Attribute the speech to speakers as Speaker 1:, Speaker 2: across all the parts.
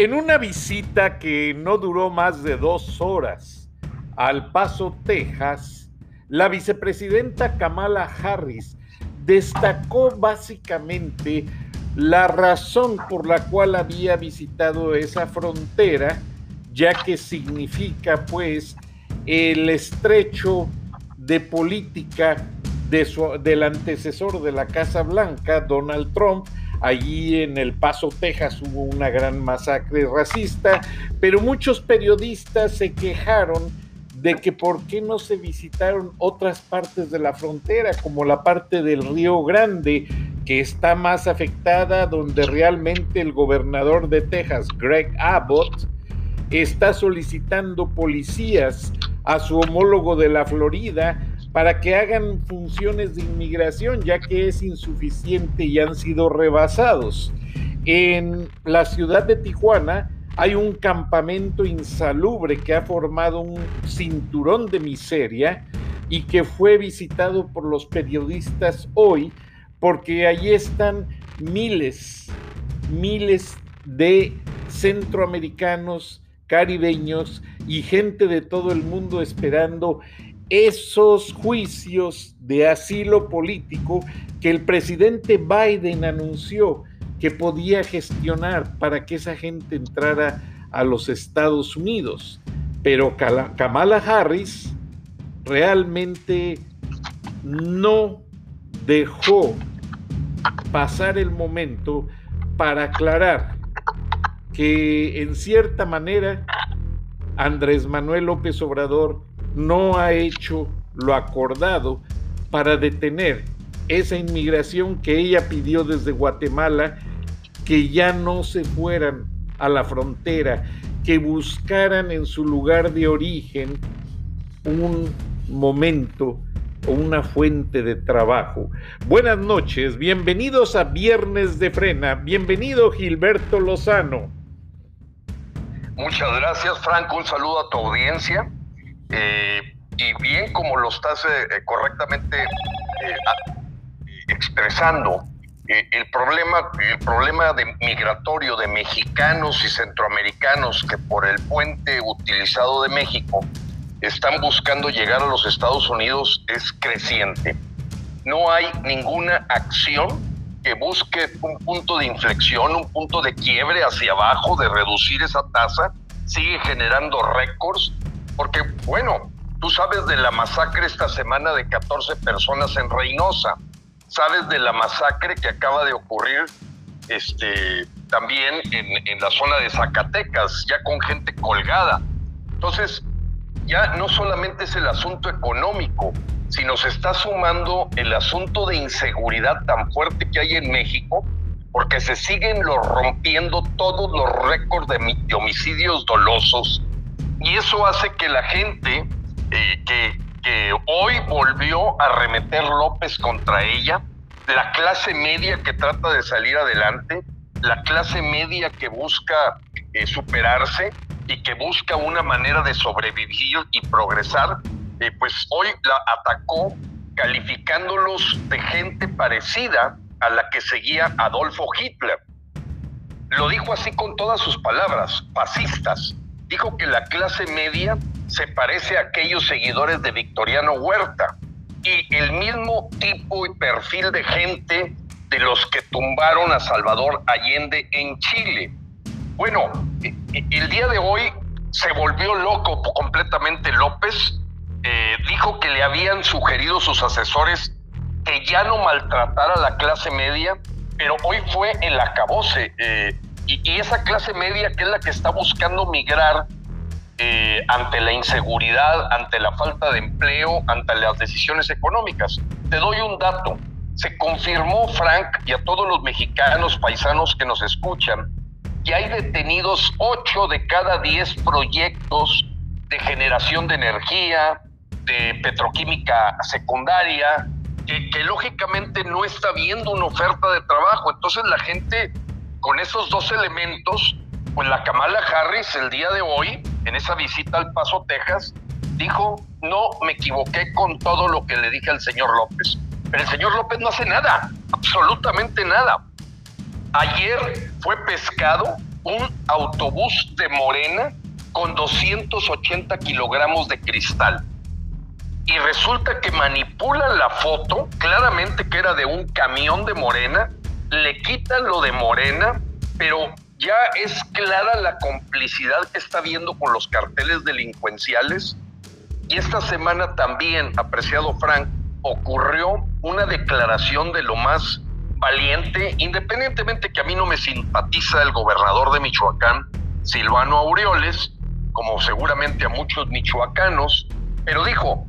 Speaker 1: En una visita que no duró más de dos horas al Paso, Texas, la vicepresidenta Kamala Harris destacó básicamente la razón por la cual había visitado esa frontera, ya que significa pues el estrecho de política del antecesor de la Casa Blanca, Donald Trump, Allí en El Paso, Texas, hubo una gran masacre racista, pero muchos periodistas se quejaron de que por qué no se visitaron otras partes de la frontera, como la parte del Río Grande, que está más afectada, donde realmente el gobernador de Texas, Greg Abbott, está solicitando policías a su homólogo de la Florida para que hagan funciones de inmigración, ya que es insuficiente y han sido rebasados. En la ciudad de Tijuana hay un campamento insalubre que ha formado un cinturón de miseria y que fue visitado por los periodistas hoy porque allí están miles, miles de centroamericanos, caribeños y gente de todo el mundo esperando esos juicios de asilo político que el presidente Biden anunció que podía gestionar para que esa gente entrara a los Estados Unidos. Pero Kamala Harris realmente no dejó pasar el momento para aclarar que en cierta manera Andrés Manuel López Obrador no ha hecho lo acordado para detener esa inmigración que ella pidió desde Guatemala, que ya no se fueran a la frontera, que buscaran en su lugar de origen un momento o una fuente de trabajo. Buenas noches, bienvenidos a Viernes de Frena, bienvenido Gilberto Lozano.
Speaker 2: Muchas gracias, Franco, un saludo a tu audiencia. Eh, y bien como lo estás eh, eh, correctamente expresando, el problema, el problema de migratorio de mexicanos y centroamericanos que por el puente utilizado de México están buscando llegar a los Estados Unidos es creciente. No hay ninguna acción que busque un punto de inflexión, un punto de quiebre hacia abajo, de reducir esa tasa, sigue generando récords porque, bueno, tú sabes de la masacre esta semana de 14 personas en Reynosa. Sabes de la masacre que acaba de ocurrir este, también en, en la zona de Zacatecas, ya con gente colgada. Entonces, ya no solamente es el asunto económico, sino se está sumando el asunto de inseguridad tan fuerte que hay en México, porque se siguen rompiendo todos los récords de homicidios dolosos y eso hace que la gente eh, que, hoy volvió a remeter López contra ella, la clase media que trata de salir adelante, la clase media que busca eh, superarse y que busca una manera de sobrevivir y progresar, eh, pues hoy la atacó calificándolos de gente parecida a la que seguía Adolfo Hitler. Lo dijo así con todas sus palabras, fascistas dijo que la clase media se parece a aquellos seguidores de Victoriano Huerta y el mismo tipo y perfil de gente de los que tumbaron a Salvador Allende en Chile. Bueno, e, e, el día de hoy se volvió loco completamente López, eh, dijo que le habían sugerido sus asesores que ya no maltratara a la clase media, pero hoy fue el acabose. Eh, y, esa clase media que es la que está buscando migrar eh, ante la inseguridad, ante la falta de empleo, ante las decisiones económicas. Te doy un dato. Se confirmó, Frank, y a todos los mexicanos paisanos que nos escuchan, que hay detenidos 8 de cada 10 proyectos de generación de energía, de petroquímica secundaria, que, que, lógicamente no está viendo una oferta de trabajo. Entonces la gente con esos dos elementos, pues la Kamala Harris el día de hoy, en esa visita al Paso, Texas, dijo, no me equivoqué con todo lo que le dije al señor López. Pero el señor López no hace nada, absolutamente nada. Ayer fue pescado un autobús de Morena con 280 kilogramos de cristal. Y resulta que manipulan la foto, claramente que era de un camión de Morena, le quitan lo de Morena, pero ya es clara la complicidad que está viendo con los carteles delincuenciales. Y esta semana también, apreciado Frank, ocurrió una declaración de lo más valiente, independientemente que a mí no me simpatiza el gobernador de Michoacán, Silvano Aureoles, como seguramente a muchos michoacanos, pero dijo,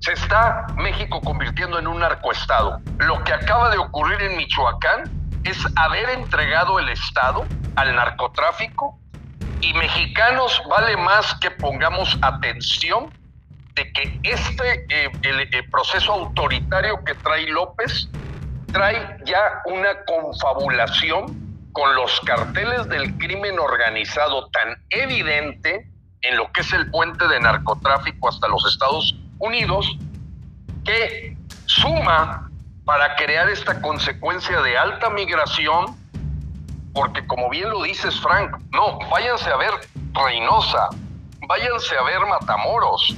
Speaker 2: se está México convirtiendo en un narcoestado. Lo que acaba de ocurrir en Michoacán es haber entregado el Estado al narcotráfico y mexicanos vale más que pongamos atención de que este eh, el, el proceso autoritario que trae López trae ya una confabulación con los carteles del crimen organizado tan evidente en lo que es el puente de narcotráfico hasta los Estados Unidos, que suma para crear esta consecuencia de alta migración, porque como bien lo dices, Frank, no, váyanse a ver Reynosa, váyanse a ver Matamoros,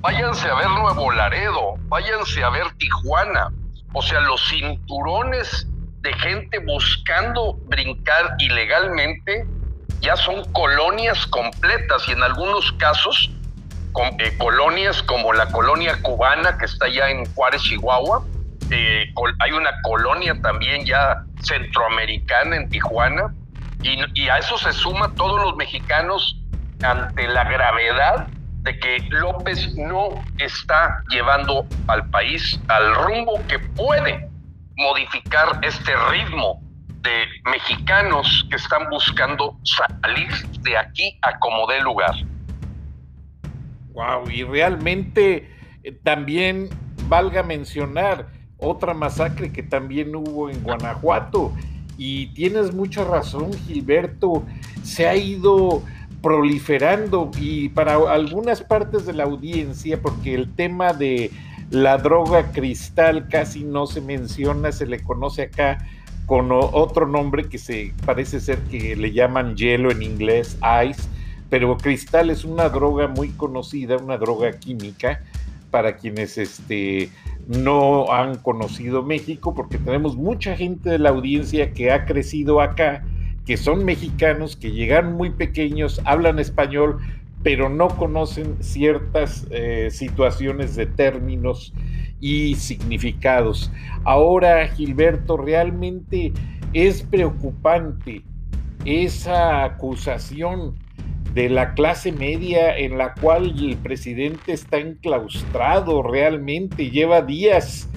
Speaker 2: váyanse a ver Nuevo Laredo, váyanse a ver Tijuana, o sea, los cinturones de gente buscando brincar ilegalmente ya son colonias completas y en algunos casos eh, colonias como la colonia cubana que está ya en Juárez, Chihuahua. Eh, hay una colonia también ya centroamericana en Tijuana y, y a eso se suma todos los mexicanos ante la gravedad de que López no está llevando al país al rumbo que puede modificar este ritmo de mexicanos que están buscando salir de aquí a como dé lugar.
Speaker 1: Wow, y realmente eh, también valga mencionar otra masacre que también hubo en Guanajuato. Y tienes mucha razón, Gilberto, se ha ido proliferando y para algunas partes de la audiencia, porque el tema de la droga cristal casi no se menciona, se le conoce acá con otro nombre que se parece ser que le llaman hielo en inglés, ice, pero cristal es una droga muy conocida, una droga química para quienes este, no han conocido México, porque tenemos mucha gente de la audiencia que ha crecido acá que son mexicanos, que llegan muy pequeños, hablan español, pero no conocen ciertas eh, situaciones de términos y significados. Ahora, Gilberto, realmente es preocupante esa acusación de la clase media en la cual el presidente está enclaustrado realmente, lleva días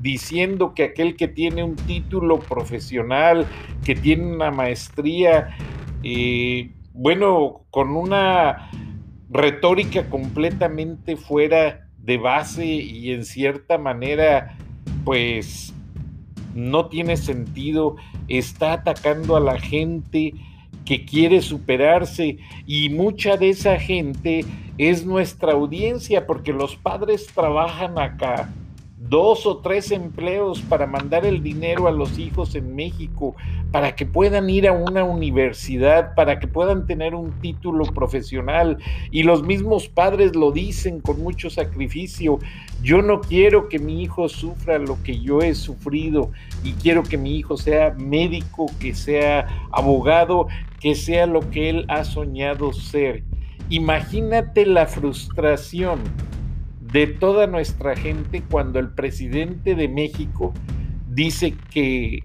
Speaker 1: diciendo que aquel que tiene un título profesional, que tiene una maestría, eh, bueno, con una retórica completamente fuera de base y en cierta manera, pues no tiene sentido, está atacando a la gente que quiere superarse y mucha de esa gente es nuestra audiencia porque los padres trabajan acá dos o tres empleos para mandar el dinero a los hijos en México, para que puedan ir a una universidad, para que puedan tener un título profesional. Y los mismos padres lo dicen con mucho sacrificio. Yo no quiero que mi hijo sufra lo que yo he sufrido y quiero que mi hijo sea médico, que sea abogado, que sea lo que él ha soñado ser. Imagínate la frustración de toda nuestra gente cuando el presidente de México dice que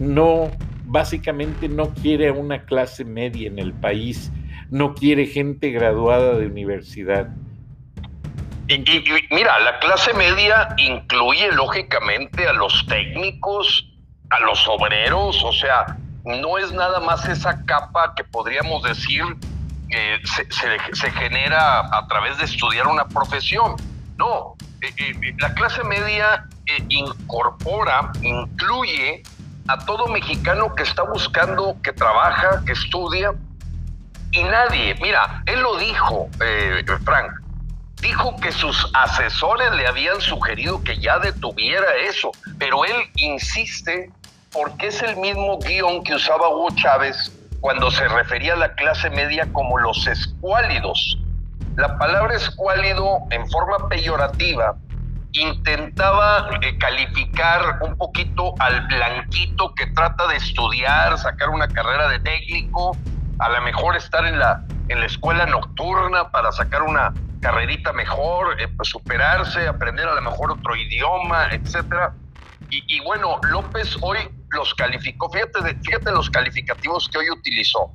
Speaker 1: no, básicamente no quiere a una clase media en el país, no quiere gente graduada de universidad.
Speaker 2: Y, mira, la clase media incluye lógicamente a los técnicos, a los obreros, o sea, no es nada más esa capa que podríamos decir que se, genera a través de estudiar una profesión. No, eh, eh, la clase media eh, incorpora, incluye a todo mexicano que está buscando, que trabaja, que estudia, y nadie, mira, él lo dijo, Frank, dijo que sus asesores le habían sugerido que ya detuviera eso, pero él insiste porque es el mismo guion que usaba Hugo Chávez cuando se refería a la clase media como los escuálidos. La palabra escuálido en forma peyorativa intentaba eh, calificar un poquito al blanquito que trata de estudiar, sacar una carrera de técnico, a lo mejor estar en la, en la escuela nocturna para sacar una carrerita mejor, eh, pues superarse, aprender a lo mejor otro idioma, etcétera. Y, bueno, López hoy los calificó, fíjate, fíjate los calificativos que hoy utilizó,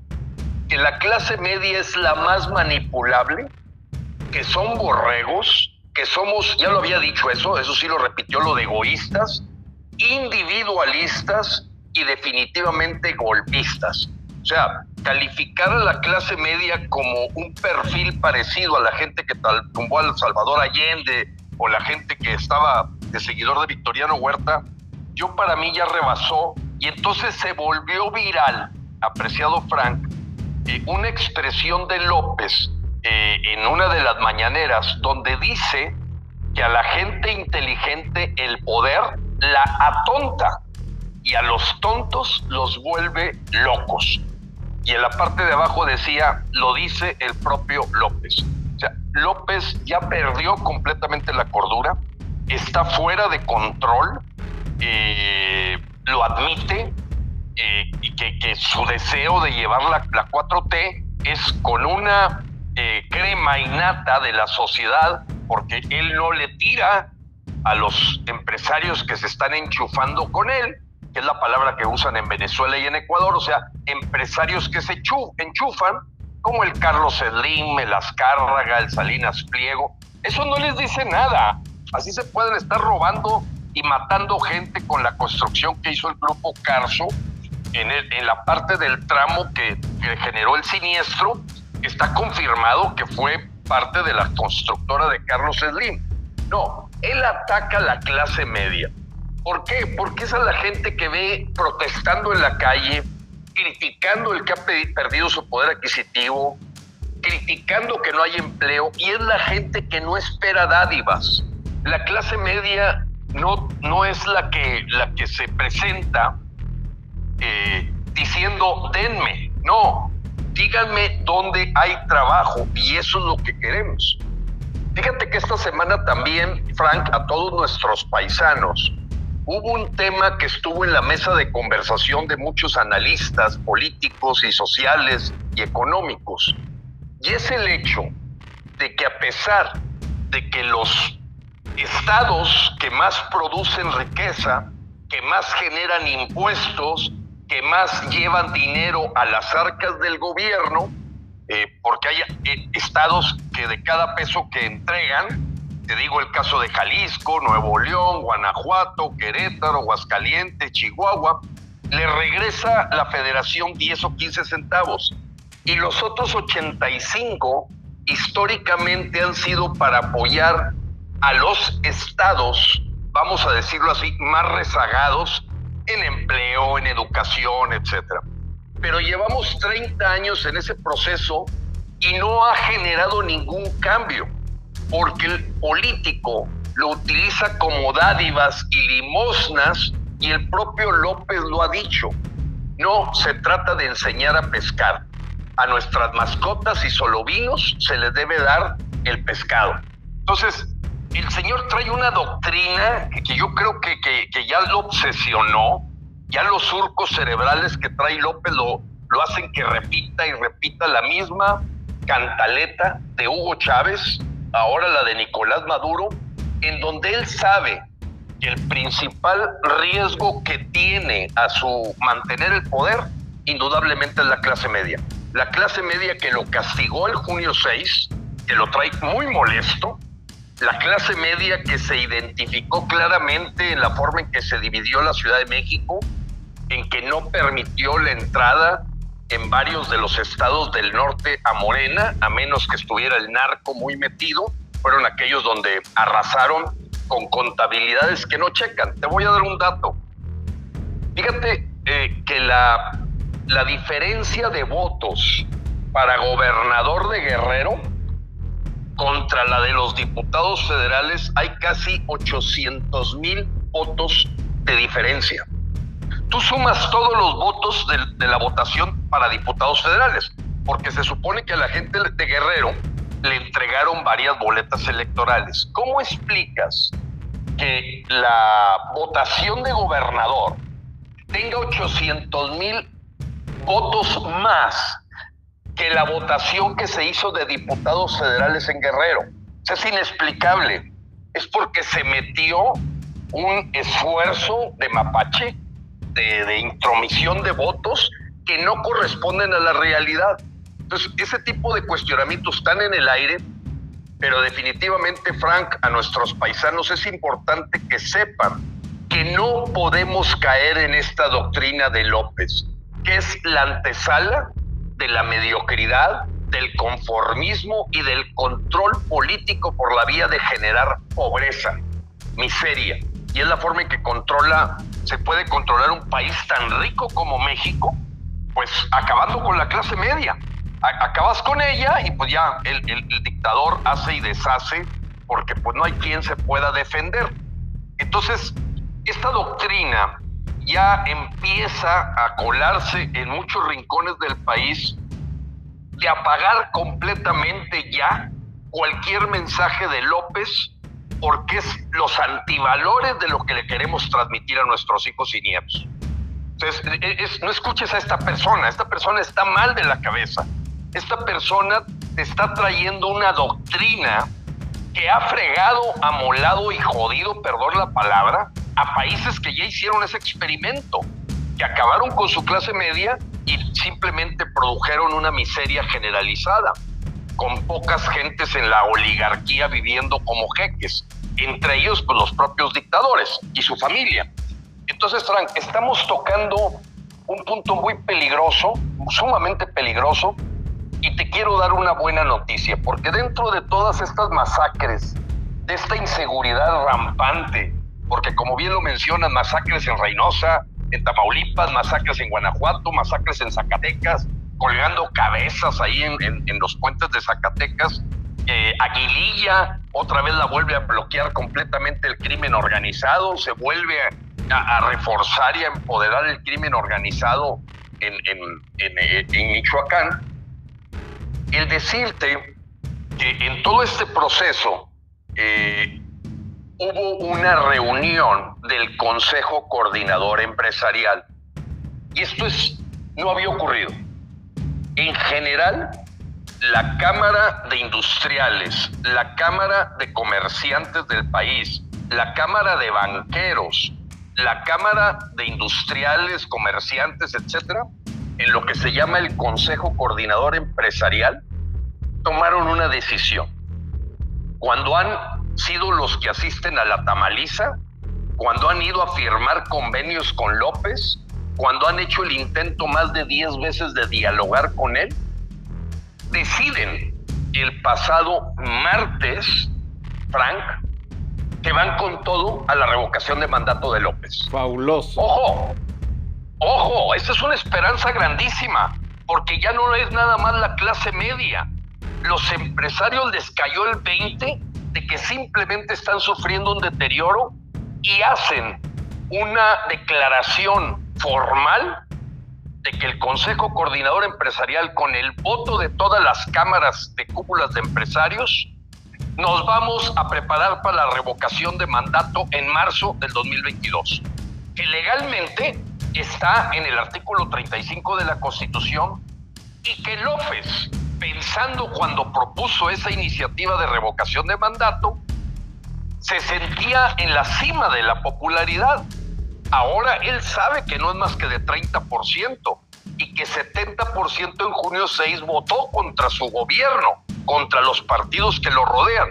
Speaker 2: que la clase media es la más manipulable, que son borregos, que somos, ya lo había dicho eso, eso sí lo repitió, lo de egoístas, individualistas y definitivamente golpistas. O sea, calificar a la clase media como un perfil parecido a la gente que tumbó al Salvador Allende o la gente que estaba de seguidor de Victoriano Huerta, yo para mí ya rebasó y entonces se volvió viral, apreciado Frank, eh, una expresión de López eh, en una de las mañaneras donde dice que a la gente inteligente el poder la atonta y a los tontos los vuelve locos. Y en la parte de abajo decía, lo dice el propio López. O sea, López ya perdió completamente la cordura, está fuera de control, eh, lo admite, eh, y que, su deseo de llevar la, 4T es con una eh, crema innata de la sociedad, porque él no le tira a los empresarios que se están enchufando con él, que es la palabra que usan en Venezuela y en Ecuador, o sea, empresarios que se enchufan, como el Carlos Slim, el Azcárraga, el Salinas Pliego, eso no les dice nada. Así se pueden estar robando y matando gente con la construcción que hizo el grupo Carso en, en la parte del tramo que, que generó el siniestro, está confirmado que fue parte de la constructora de Carlos Slim. No, él ataca a la clase media. ¿Por qué? Porque esa es la gente que ve protestando en la calle, criticando el que ha perdido su poder adquisitivo, criticando que no hay empleo, y es la gente que no espera dádivas. La clase media no, no es la que, la que se presenta eh, diciendo denme, no, díganme dónde hay trabajo y eso es lo que queremos. Fíjate que esta semana también, Frank, a todos nuestros paisanos, hubo un tema que estuvo en la mesa de conversación de muchos analistas políticos y sociales y económicos. Y es el hecho de que a pesar de que los estados que más producen riqueza, que más generan impuestos, que más llevan dinero a las arcas del gobierno, eh, porque hay eh, estados que de cada peso que entregan, te digo el caso de Jalisco, Nuevo León, Guanajuato, Querétaro, Aguascalientes, Chihuahua, le regresa la federación 10 o 15 centavos. Y los otros 85 históricamente han sido para apoyar a los estados, vamos a decirlo así, más rezagados en empleo, en educación, etcétera. Pero llevamos 30 años en ese proceso y no ha generado ningún cambio porque el político lo utiliza como dádivas y limosnas y el propio López lo ha dicho. No se trata de enseñar a pescar. A nuestras mascotas y solo vinos se les debe dar el pescado. Entonces, el señor trae una doctrina que yo creo que, que, ya lo obsesionó, ya los surcos cerebrales que trae López lo, lo hacen que repita y repita la misma cantaleta de Hugo Chávez, ahora la de Nicolás Maduro, en donde él sabe que el principal riesgo que tiene a su mantener el poder, indudablemente es la clase media. La clase media que lo castigó el junio 6, que lo trae muy molesto, la clase media que se identificó claramente en la forma en que se dividió la Ciudad de México, en que no permitió la entrada en varios de los estados del norte a Morena, a menos que estuviera el narco muy metido, fueron aquellos donde arrasaron con contabilidades que no checan. Te voy a dar un dato. Fíjate eh, que la, la diferencia de votos para gobernador de Guerrero contra la de los diputados federales hay casi 800 mil votos de diferencia. Tú sumas todos los votos de, de, la votación para diputados federales, porque se supone que a la gente de Guerrero le entregaron varias boletas electorales. ¿Cómo explicas que la votación de gobernador tenga 800 mil votos más que la votación que se hizo de diputados federales en Guerrero. Es inexplicable. Es porque se metió un esfuerzo de mapache, de, de, intromisión de votos que no corresponden a la realidad. Entonces, ese tipo de cuestionamientos están en el aire, pero definitivamente, Frank, a nuestros paisanos es importante que sepan que no podemos caer en esta doctrina de López, que es la antesala de la mediocridad, del conformismo y del control político por la vía de generar pobreza, miseria. Y es la forma en que controla, se puede controlar un país tan rico como México, pues acabando con la clase media. acabas con ella y pues ya el, el dictador hace y deshace porque pues no hay quien se pueda defender. Entonces, esta doctrina ya empieza a colarse en muchos rincones del país de apagar completamente ya cualquier mensaje de López porque es los antivalores de lo que le queremos transmitir a nuestros hijos y nietos. Entonces, e, no escuches a esta persona, esta persona está mal de la cabeza. Esta persona te está trayendo una doctrina que ha fregado, amolado y jodido, perdón la palabra, a países que ya hicieron ese experimento, que acabaron con su clase media y simplemente produjeron una miseria generalizada, con pocas gentes en la oligarquía viviendo como jeques, entre ellos pues, los propios dictadores y su familia. Entonces, Frank, estamos tocando un punto muy peligroso, sumamente peligroso, y te quiero dar una buena noticia, porque dentro de todas estas masacres, de esta inseguridad rampante, porque como bien lo mencionan, masacres en Reynosa, en Tamaulipas, masacres en Guanajuato, masacres en Zacatecas, colgando cabezas ahí en, los puentes de Zacatecas. Aguililla otra vez la vuelve a bloquear completamente el crimen organizado, se vuelve a, reforzar y a empoderar el crimen organizado en, en Michoacán. El decirte que en todo este proceso eh, hubo una reunión del Consejo Coordinador Empresarial. Y esto es, no había ocurrido. En general, la Cámara de Industriales, la Cámara de Comerciantes del país, la Cámara de Banqueros, la Cámara de Industriales, Comerciantes, etcétera, en lo que se llama el Consejo Coordinador Empresarial, tomaron una decisión. Cuando han sido los que asisten a la tamaliza, cuando han ido a firmar convenios con López, cuando han hecho el intento más de 10 veces de dialogar con él, deciden el pasado martes, Frank, que van con todo a la revocación de mandato de López.
Speaker 1: Fabuloso.
Speaker 2: Ojo, ojo, esa es una esperanza grandísima, porque ya no es nada más la clase media. Los empresarios les cayó el 20 de que simplemente están sufriendo un deterioro y hacen una declaración formal de que el Consejo Coordinador Empresarial, con el voto de todas las cámaras de cúpulas de empresarios, nos vamos a preparar para la revocación de mandato en marzo del 2022, que legalmente está en el artículo 35 de la Constitución y que López pensando cuando propuso esa iniciativa de revocación de mandato, se sentía en la cima de la popularidad. Ahora él sabe que no es más que de 30% y que 70% en junio 6 votó contra su gobierno, contra los partidos que lo rodean.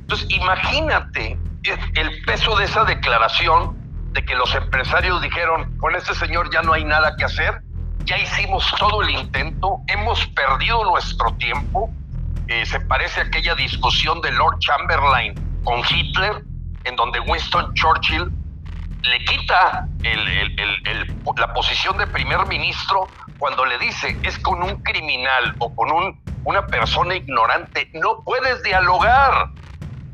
Speaker 2: Entonces, imagínate el peso de esa declaración de que los empresarios dijeron, con este señor ya no hay nada que hacer, ya hicimos todo el intento, hemos perdido nuestro tiempo. Eh, se parece a aquella discusión de Lord Chamberlain con Hitler, en donde Winston Churchill le quita la posición de primer ministro cuando le dice es con un criminal o con un, una persona ignorante, no puedes dialogar,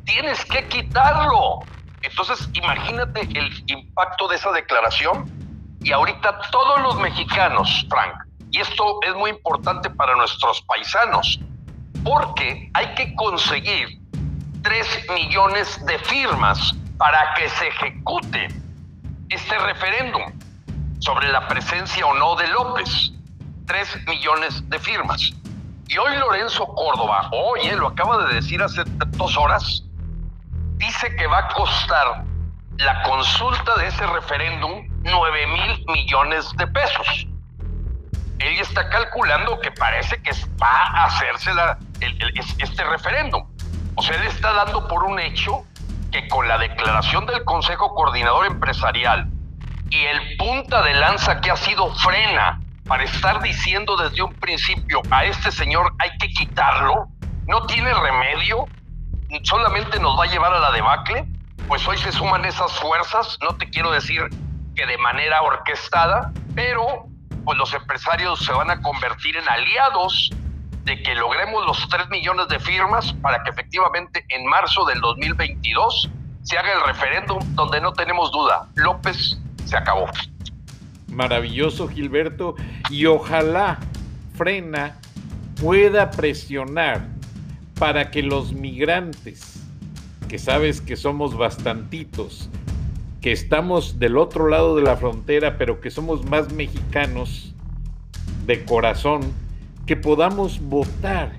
Speaker 2: tienes que quitarlo. Entonces, imagínate el impacto de esa declaración y ahorita todos los mexicanos, Frank, y esto es muy importante para nuestros paisanos, porque hay que conseguir 3 millones de firmas para que se ejecute este referéndum sobre la presencia o no de López. 3 millones de firmas. Y hoy Lorenzo Córdoba, oye, lo acaba de decir hace dos horas, dice que va a costar la consulta de ese referéndum 9 mil millones de pesos. Él está calculando que parece que va a hacerse este referéndum. O sea, él está dando por un hecho que con la declaración del Consejo Coordinador Empresarial y el punta de lanza que ha sido frena para estar diciendo desde un principio a este señor hay que quitarlo, no tiene remedio, solamente nos va a llevar a la debacle, pues hoy se suman esas fuerzas, no te quiero decir que de manera orquestada, pero pues los empresarios se van a convertir en aliados de que logremos los 3 millones de firmas para que efectivamente en marzo del 2022 se haga el referéndum donde no tenemos duda, López se acabó.
Speaker 1: Maravilloso Gilberto y ojalá Frena pueda presionar para que los migrantes, que sabes que somos bastantitos, que estamos del otro lado de la frontera, pero que somos más mexicanos de corazón, que podamos votar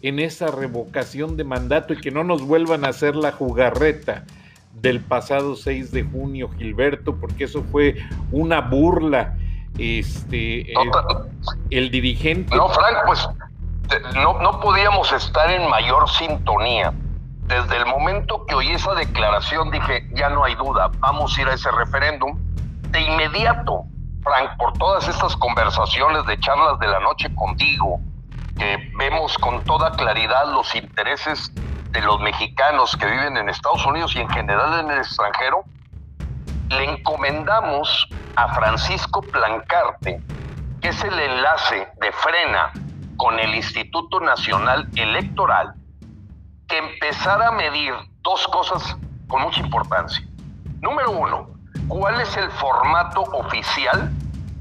Speaker 1: en esa revocación de mandato y que no nos vuelvan a hacer la jugarreta del pasado 6 de junio, Gilberto, porque eso fue una burla. Este, el, dirigente.
Speaker 2: No, Frank, pues no, no podíamos estar en mayor sintonía. Desde el momento que oí esa declaración dije, ya no hay duda, vamos a ir a ese referéndum. De inmediato Frank, por todas estas conversaciones de charlas de la noche contigo, que vemos con toda claridad los intereses de los mexicanos que viven en Estados Unidos y en general en el extranjero, le encomendamos a Francisco Plancarte, que es el enlace de frena con el Instituto Nacional Electoral, que empezara a medir dos cosas con mucha importancia. Número uno, cuál es el formato oficial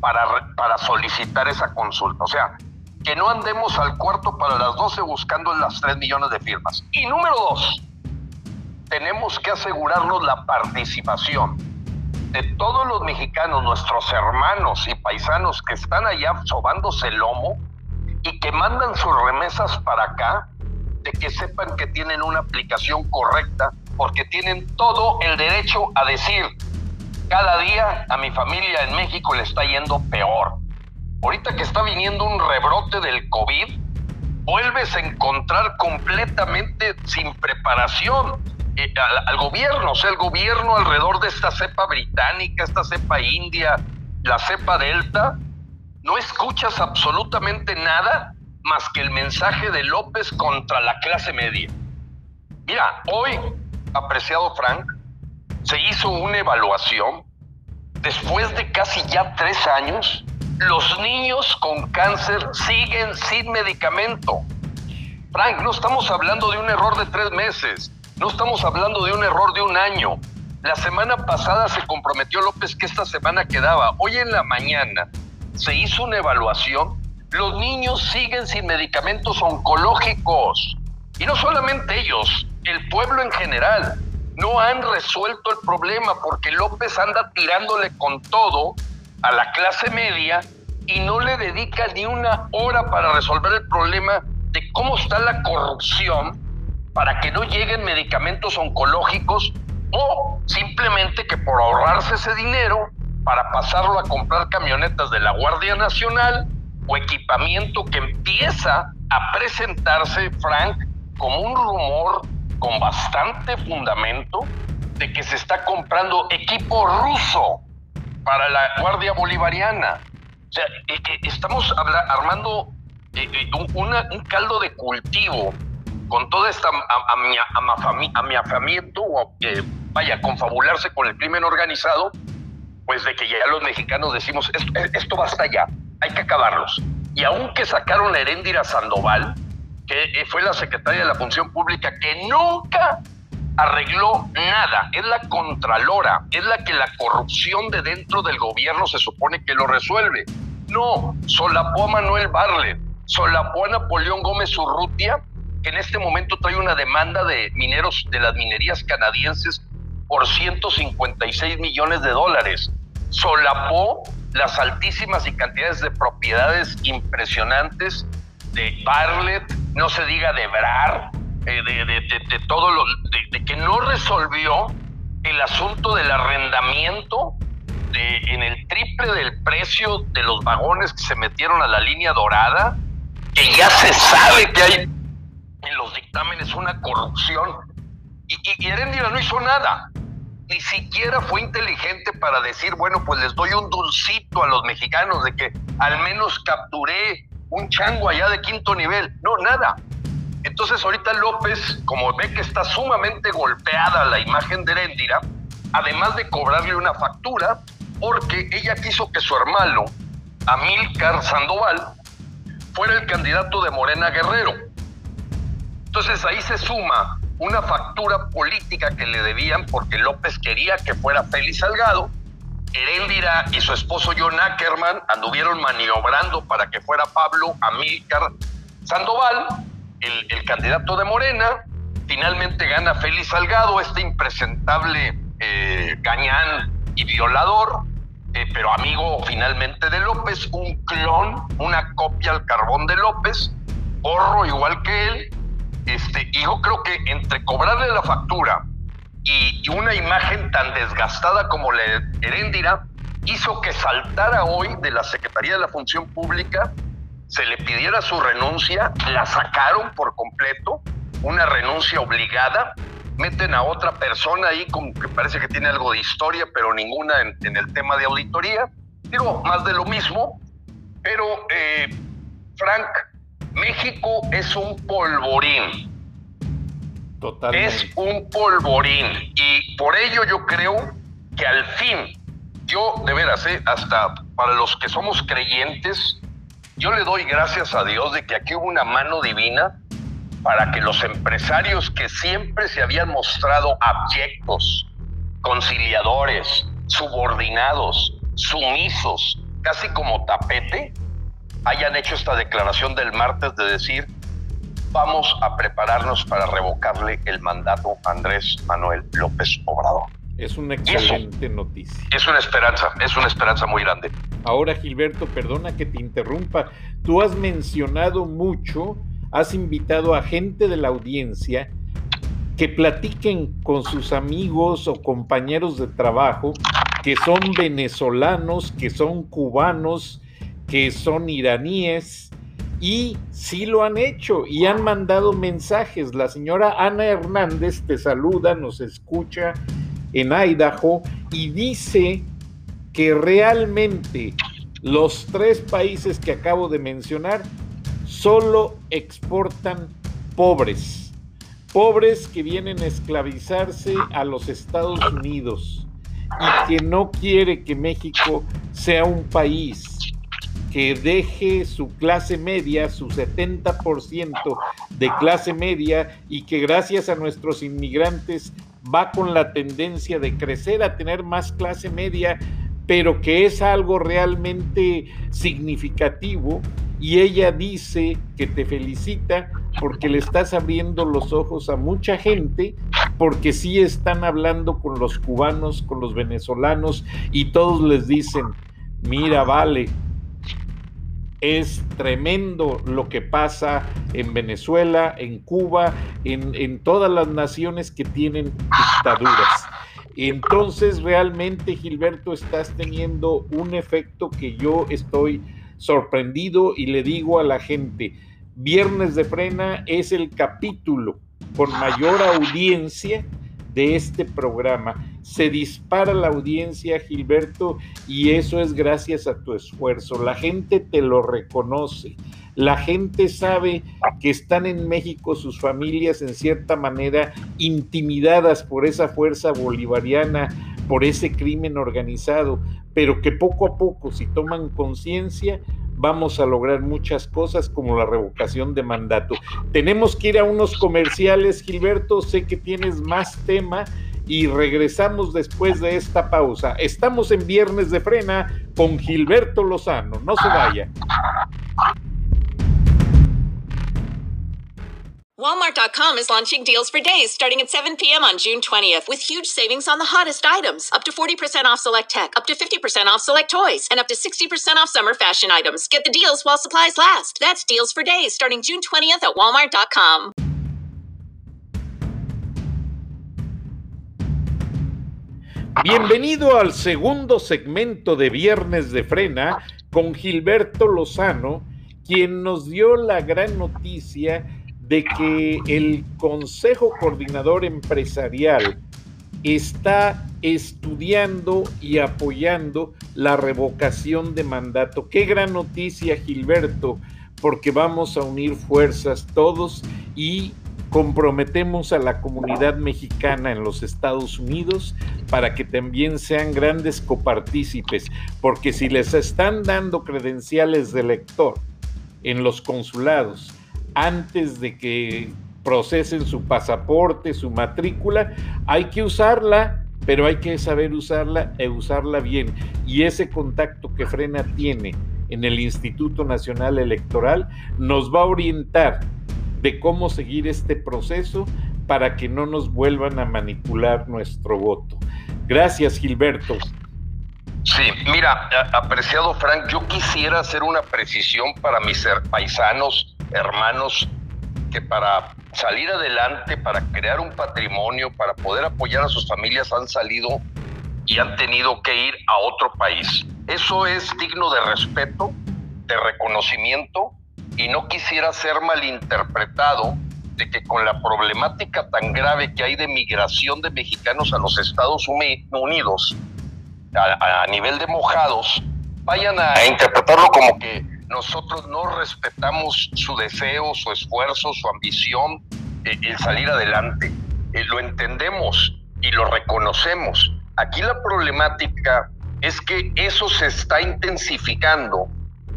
Speaker 2: para, para solicitar esa consulta. O sea, que no andemos al cuarto para las 12 buscando las 3 millones de firmas. Y número dos, tenemos que asegurarnos la participación de todos los mexicanos, nuestros hermanos y paisanos que están allá sobándose el lomo y que mandan sus remesas para acá, que sepan que tienen una aplicación correcta, porque tienen todo el derecho a decir, cada día a mi familia en México le está yendo peor. Ahorita que está viniendo un rebrote del COVID, vuelves a encontrar completamente sin preparación eh, al, gobierno. O sea, el gobierno alrededor de esta cepa británica, esta cepa india, la cepa delta, no escuchas absolutamente nada más que el mensaje de López contra la clase media. Mira, hoy, apreciado Frank, se hizo una evaluación. Después de casi ya tres años, los niños con cáncer siguen sin medicamento. Frank, no estamos hablando de un error de tres meses, no estamos hablando de un error de un año. La semana pasada se comprometió López que esta semana quedaba. Hoy en la mañana se hizo una evaluación. Los niños siguen sin medicamentos oncológicos. Y no solamente ellos, el pueblo en general no han resuelto el problema porque López anda tirándole con todo a la clase media y no le dedica ni una hora para resolver el problema de cómo está la corrupción para que no lleguen medicamentos oncológicos o simplemente que por ahorrarse ese dinero para pasarlo a comprar camionetas de la Guardia Nacional o equipamiento que empieza a presentarse, Frank, como un rumor con bastante fundamento de que se está comprando equipo ruso para la Guardia Bolivariana. O sea, eh, eh, estamos armando eh, un caldo de cultivo con toda esta amiafamiento, o vaya, confabularse con el crimen organizado, pues de que ya los mexicanos decimos, esto, esto basta ya, hay que acabarlos. Y aunque sacaron a Heréndira Sandoval, que fue la secretaria de la Función Pública, que nunca arregló nada, es la contralora, es la que la corrupción de dentro del gobierno se supone que lo resuelve. No, solapó a Manuel Barlet, solapó a Napoleón Gómez Urrutia, que en este momento trae una demanda de mineros de las minerías canadienses por 156 millones de dólares. Solapó las altísimas y cantidades de propiedades impresionantes de Barlet, no se diga de Brar, eh, de, todo lo de, que no resolvió el asunto del arrendamiento de, en el triple del precio de los vagones que se metieron a la línea dorada, que ya se sabe que hay en los dictámenes una corrupción. Y, y, no hizo nada. Ni siquiera fue inteligente para decir, bueno, pues les doy un dulcito a los mexicanos de que al menos capturé un chango allá de quinto nivel. No, nada. Entonces ahorita López, como ve que está sumamente golpeada la imagen de Heréndira, además de cobrarle una factura, porque ella quiso que su hermano, Amílcar Sandoval, fuera el candidato de Morena Guerrero. Entonces ahí se suma una factura política que le debían porque López quería que fuera Félix Salgado. Heréndira y su esposo John Ackerman anduvieron maniobrando para que fuera Pablo Amílcar Sandoval el, candidato de Morena, finalmente gana Félix Salgado, este impresentable eh, gañán y violador, eh, pero amigo finalmente de López, un clon, una copia al carbón de López, porro igual que él, este, y yo creo que entre cobrarle la factura y, una imagen tan desgastada como la Heréndira, hizo que saltara hoy de la Secretaría de la Función Pública se le pidiera su renuncia, la sacaron por completo, una renuncia obligada, meten a otra persona ahí como que parece que tiene algo de historia, pero ninguna en, el tema de auditoría. Digo, más de lo mismo, pero eh, Frank, México es un polvorín. Totalmente. Es un polvorín. Y por ello yo creo que al fin, yo de veras, eh, hasta para los que somos creyentes, yo le doy gracias a Dios de que aquí hubo una mano divina para que los empresarios que siempre se habían mostrado abyectos, conciliadores, subordinados, sumisos, casi como tapete, hayan hecho esta declaración del martes de decir, vamos a prepararnos para revocarle el mandato a Andrés Manuel López Obrador.
Speaker 1: Es una excelente noticia.
Speaker 2: Es una esperanza, es una esperanza muy grande.
Speaker 1: Ahora, Gilberto, perdona que te interrumpa. Tú has mencionado mucho, has invitado a gente de la audiencia que platiquen con sus amigos o compañeros de trabajo que son venezolanos, que son cubanos, que son iraníes, y sí lo han hecho y han mandado mensajes. La señora Ana Hernández te saluda, nos escucha en Idaho y dice que realmente los tres países que acabo de mencionar solo exportan pobres, pobres que vienen a esclavizarse a los Estados Unidos y que no quiere que México sea un país que deje su clase media, su 70% de clase media y que gracias a nuestros inmigrantes va con la tendencia de crecer a tener más clase media, pero que es algo realmente significativo y ella dice que te felicita porque le estás abriendo los ojos a mucha gente, porque sí están hablando con los cubanos, con los venezolanos y todos les dicen, mira, vale, es tremendo lo que pasa en Venezuela, en Cuba, en, en todas las naciones que tienen dictaduras. Entonces realmente, Gilberto, estás teniendo un efecto que yo estoy sorprendido y le digo a la gente, Viernes de Frena es el capítulo con mayor audiencia de este programa. Se dispara la audiencia, Gilberto, y eso es gracias a tu esfuerzo. La gente te lo reconoce. La gente sabe que están en México sus familias en cierta manera intimidadas por esa fuerza bolivariana, por ese crimen organizado, pero que poco a poco, si toman conciencia, vamos a lograr muchas cosas como la revocación de mandato. Tenemos que ir a unos comerciales, Gilberto, sé que tienes más tema y regresamos después de esta pausa. Estamos en Viernes de Frena con Gilberto Lozano, no se vaya.
Speaker 3: Walmart.com is launching deals for days starting at 7 p.m. on June 20th with huge savings on the hottest items. Up to 40% off select tech, up to 50% off select toys, and up to 60% off summer fashion items. Get the deals while supplies last. That's deals for days starting June 20th at Walmart.com.
Speaker 1: Bienvenido al segundo segmento de Viernes de Frena con Gilberto Lozano, quien nos dio la gran noticia de que el Consejo Coordinador Empresarial está estudiando y apoyando la revocación de mandato. Qué gran noticia, Gilberto, porque vamos a unir fuerzas todos y comprometemos a la comunidad mexicana en los Estados Unidos para que también sean grandes copartícipes, porque si les están dando credenciales de lector en los consulados, antes de que procesen su pasaporte, su matrícula, hay que usarla, pero hay que saber usarla e usarla bien. Y ese contacto que Frena tiene en el Instituto Nacional Electoral nos va a orientar de cómo seguir este proceso para que no nos vuelvan a manipular nuestro voto. Gracias, Gilberto.
Speaker 2: Sí, mira, apreciado Frank, yo quisiera hacer una precisión para mis paisanos hermanos que para salir adelante, para crear un patrimonio, para poder apoyar a sus familias han salido y han tenido que ir a otro país. Eso es digno de respeto, de reconocimiento y no quisiera ser malinterpretado de que con la problemática tan grave que hay de migración de mexicanos a los Estados Unidos a, nivel de mojados, vayan a interpretarlo como que nosotros no respetamos su deseo, su esfuerzo, su ambición, eh, el salir adelante. Eh, lo entendemos y lo reconocemos. Aquí la problemática es que eso se está intensificando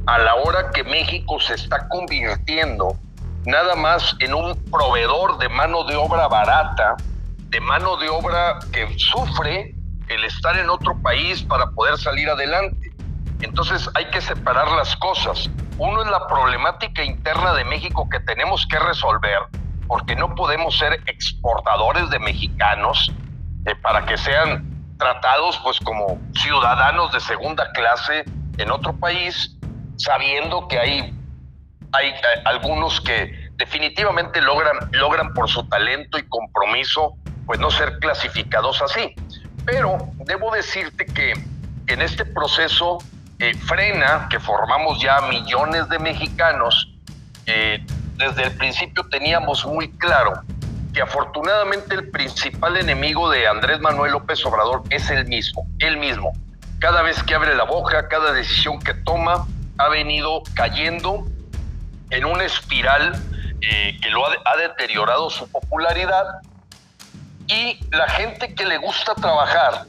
Speaker 2: a la hora que México se está convirtiendo nada más en un proveedor de mano de obra barata, de mano de obra que sufre el estar en otro país para poder salir adelante. Entonces hay que separar las cosas. Uno es la problemática interna de México que tenemos que resolver, porque no podemos ser exportadores de mexicanos eh, para que sean tratados pues como ciudadanos de segunda clase en otro país, sabiendo que hay, hay, algunos que definitivamente logran, logran por su talento y compromiso pues no ser clasificados así. Pero debo decirte que en este proceso frena, que formamos ya millones de mexicanos, eh, desde el principio teníamos muy claro que afortunadamente el principal enemigo de Andrés Manuel López Obrador es el mismo, él mismo. Cada vez que abre la boca, cada decisión que toma, ha venido cayendo en una espiral eh, que lo ha deteriorado su popularidad y la gente que le gusta trabajar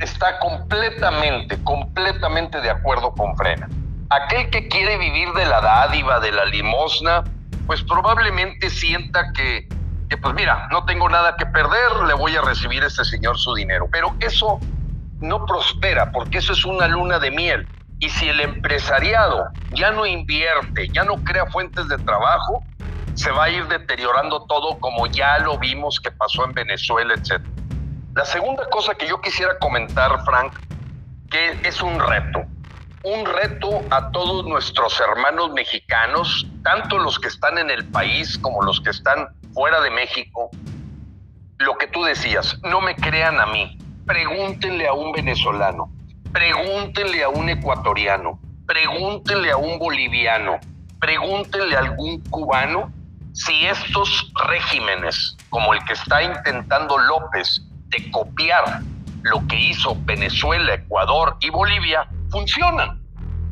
Speaker 2: está completamente, completamente de acuerdo con Frena. Aquel que quiere vivir de la dádiva, de la limosna, pues probablemente sienta que, que, pues mira, no tengo nada que perder, le voy a recibir a este señor su dinero. Pero eso no prospera, porque eso es una luna de miel. Y si el empresariado ya no invierte, ya no crea fuentes de trabajo, se va a ir deteriorando todo como ya lo vimos que pasó en Venezuela, etc. La segunda cosa que yo quisiera comentar, Frank, que es un reto. un reto a todos nuestros hermanos mexicanos, tanto los que están en el país como los que están fuera de México. Lo que tú decías, no me crean a mí, pregúntenle a un venezolano, pregúntenle a un ecuatoriano, pregúntenle a un boliviano, pregúntenle a algún cubano si estos regímenes, como el que está intentando López, de copiar lo que hizo Venezuela, Ecuador y Bolivia, funcionan.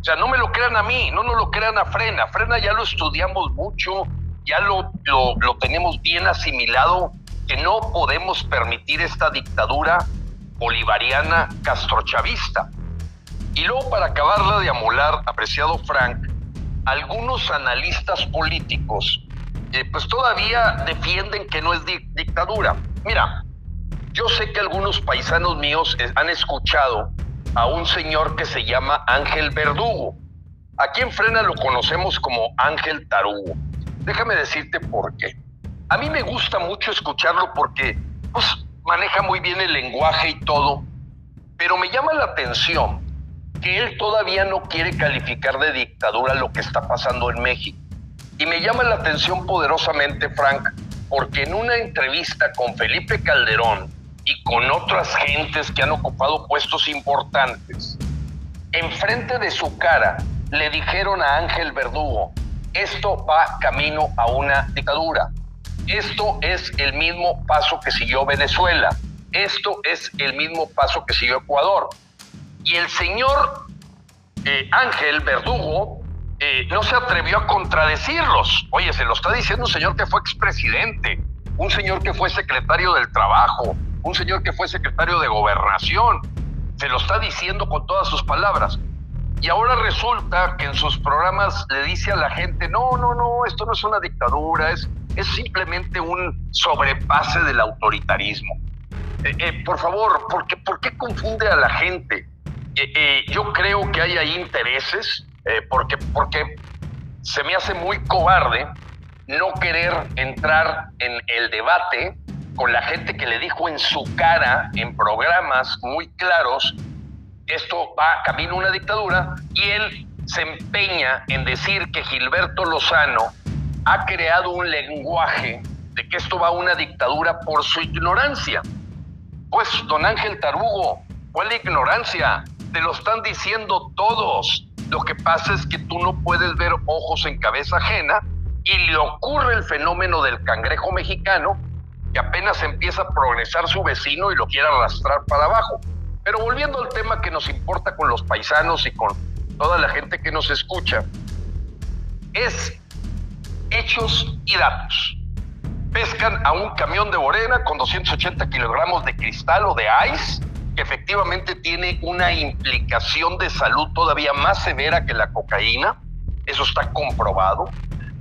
Speaker 2: O sea, no me lo crean a mí, no nos lo crean a Frena. Frena ya lo estudiamos mucho, ya lo, lo, lo tenemos bien asimilado, que no podemos permitir esta dictadura bolivariana castrochavista. Y luego, para acabarla de amolar, apreciado Frank, algunos analistas políticos pues todavía defienden que no es dictadura. Mira, yo sé que algunos paisanos míos eh, han escuchado a un señor que se llama Ángel Verdugo. Aquí en Frena lo conocemos como Ángel Tarugo. Déjame decirte por qué. A mí me gusta mucho escucharlo porque pues, maneja muy bien el lenguaje y todo, pero me llama la atención que él todavía no quiere calificar de dictadura lo que está pasando en México. Y me llama la atención poderosamente, Frank, porque en una entrevista con Felipe Calderón y con otras gentes que han ocupado puestos importantes, enfrente de su cara le dijeron a Ángel Verdugo, esto va camino a una dictadura. Esto es el mismo paso que siguió Venezuela. Esto es el mismo paso que siguió Ecuador. Y el señor eh, Ángel Verdugo eh, no se atrevió a contradecirlos. Oye, se lo está diciendo un señor que fue expresidente, un señor que fue secretario del trabajo, un señor que fue secretario de gobernación. Se lo está diciendo con todas sus palabras. Y ahora resulta que en sus programas le dice a la gente, no, no, no, esto no es una dictadura, es, es simplemente un sobrepase del autoritarismo. Eh, eh, por favor, ¿por qué, ¿por qué confunde a la gente? yo creo que hay ahí intereses eh, porque, porque se me hace muy cobarde no querer entrar en el debate con la gente que le dijo en su cara, en programas muy claros, esto va camino a una dictadura, y él se empeña en decir que Gilberto Lozano ha creado un lenguaje de que esto va a una dictadura por su ignorancia. Pues, don Ángel Tarugo, ¿cuál ignorancia? Te lo están diciendo todos. Lo que pasa es que tú no puedes ver ojos en cabeza ajena y le ocurre el fenómeno del cangrejo mexicano que apenas empieza a progresar su vecino y lo quiere arrastrar para abajo. Pero volviendo al tema que nos importa con los paisanos y con toda la gente que nos escucha, es hechos y datos. Pescan a un camión de Morena con 280 kilogramos de cristal o de ice que efectivamente tiene una implicación de salud todavía más severa que la cocaína, eso está comprobado.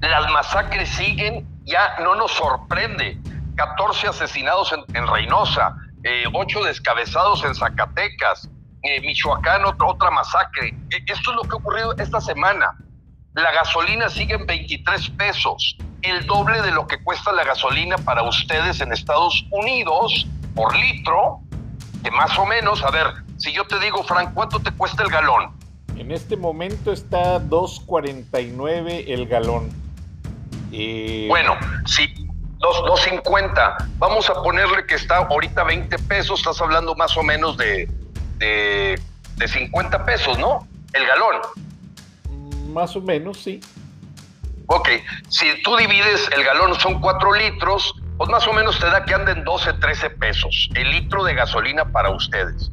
Speaker 2: Las masacres siguen, ya no nos sorprende. 14 asesinados en, Reynosa, eh, 8 descabezados en Zacatecas, eh, Michoacán, otra, masacre. E, esto es lo que ha ocurrido esta semana. La gasolina sigue en 23 pesos, el doble de lo que cuesta la gasolina para ustedes en Estados Unidos por litro que más o menos, a ver, si yo te digo, Frank, ¿cuánto te cuesta el galón?
Speaker 1: En este momento está 2.49 el galón.
Speaker 2: Bueno, sí, 2.50. Vamos a ponerle que está ahorita 20 pesos, estás hablando más o menos de, de, de 50 pesos, ¿no? El galón.
Speaker 1: Más o menos, sí.
Speaker 2: Ok, si tú divides el galón, son 4 litros, pues más o menos te da que anden 12, 13 pesos el litro de gasolina para ustedes.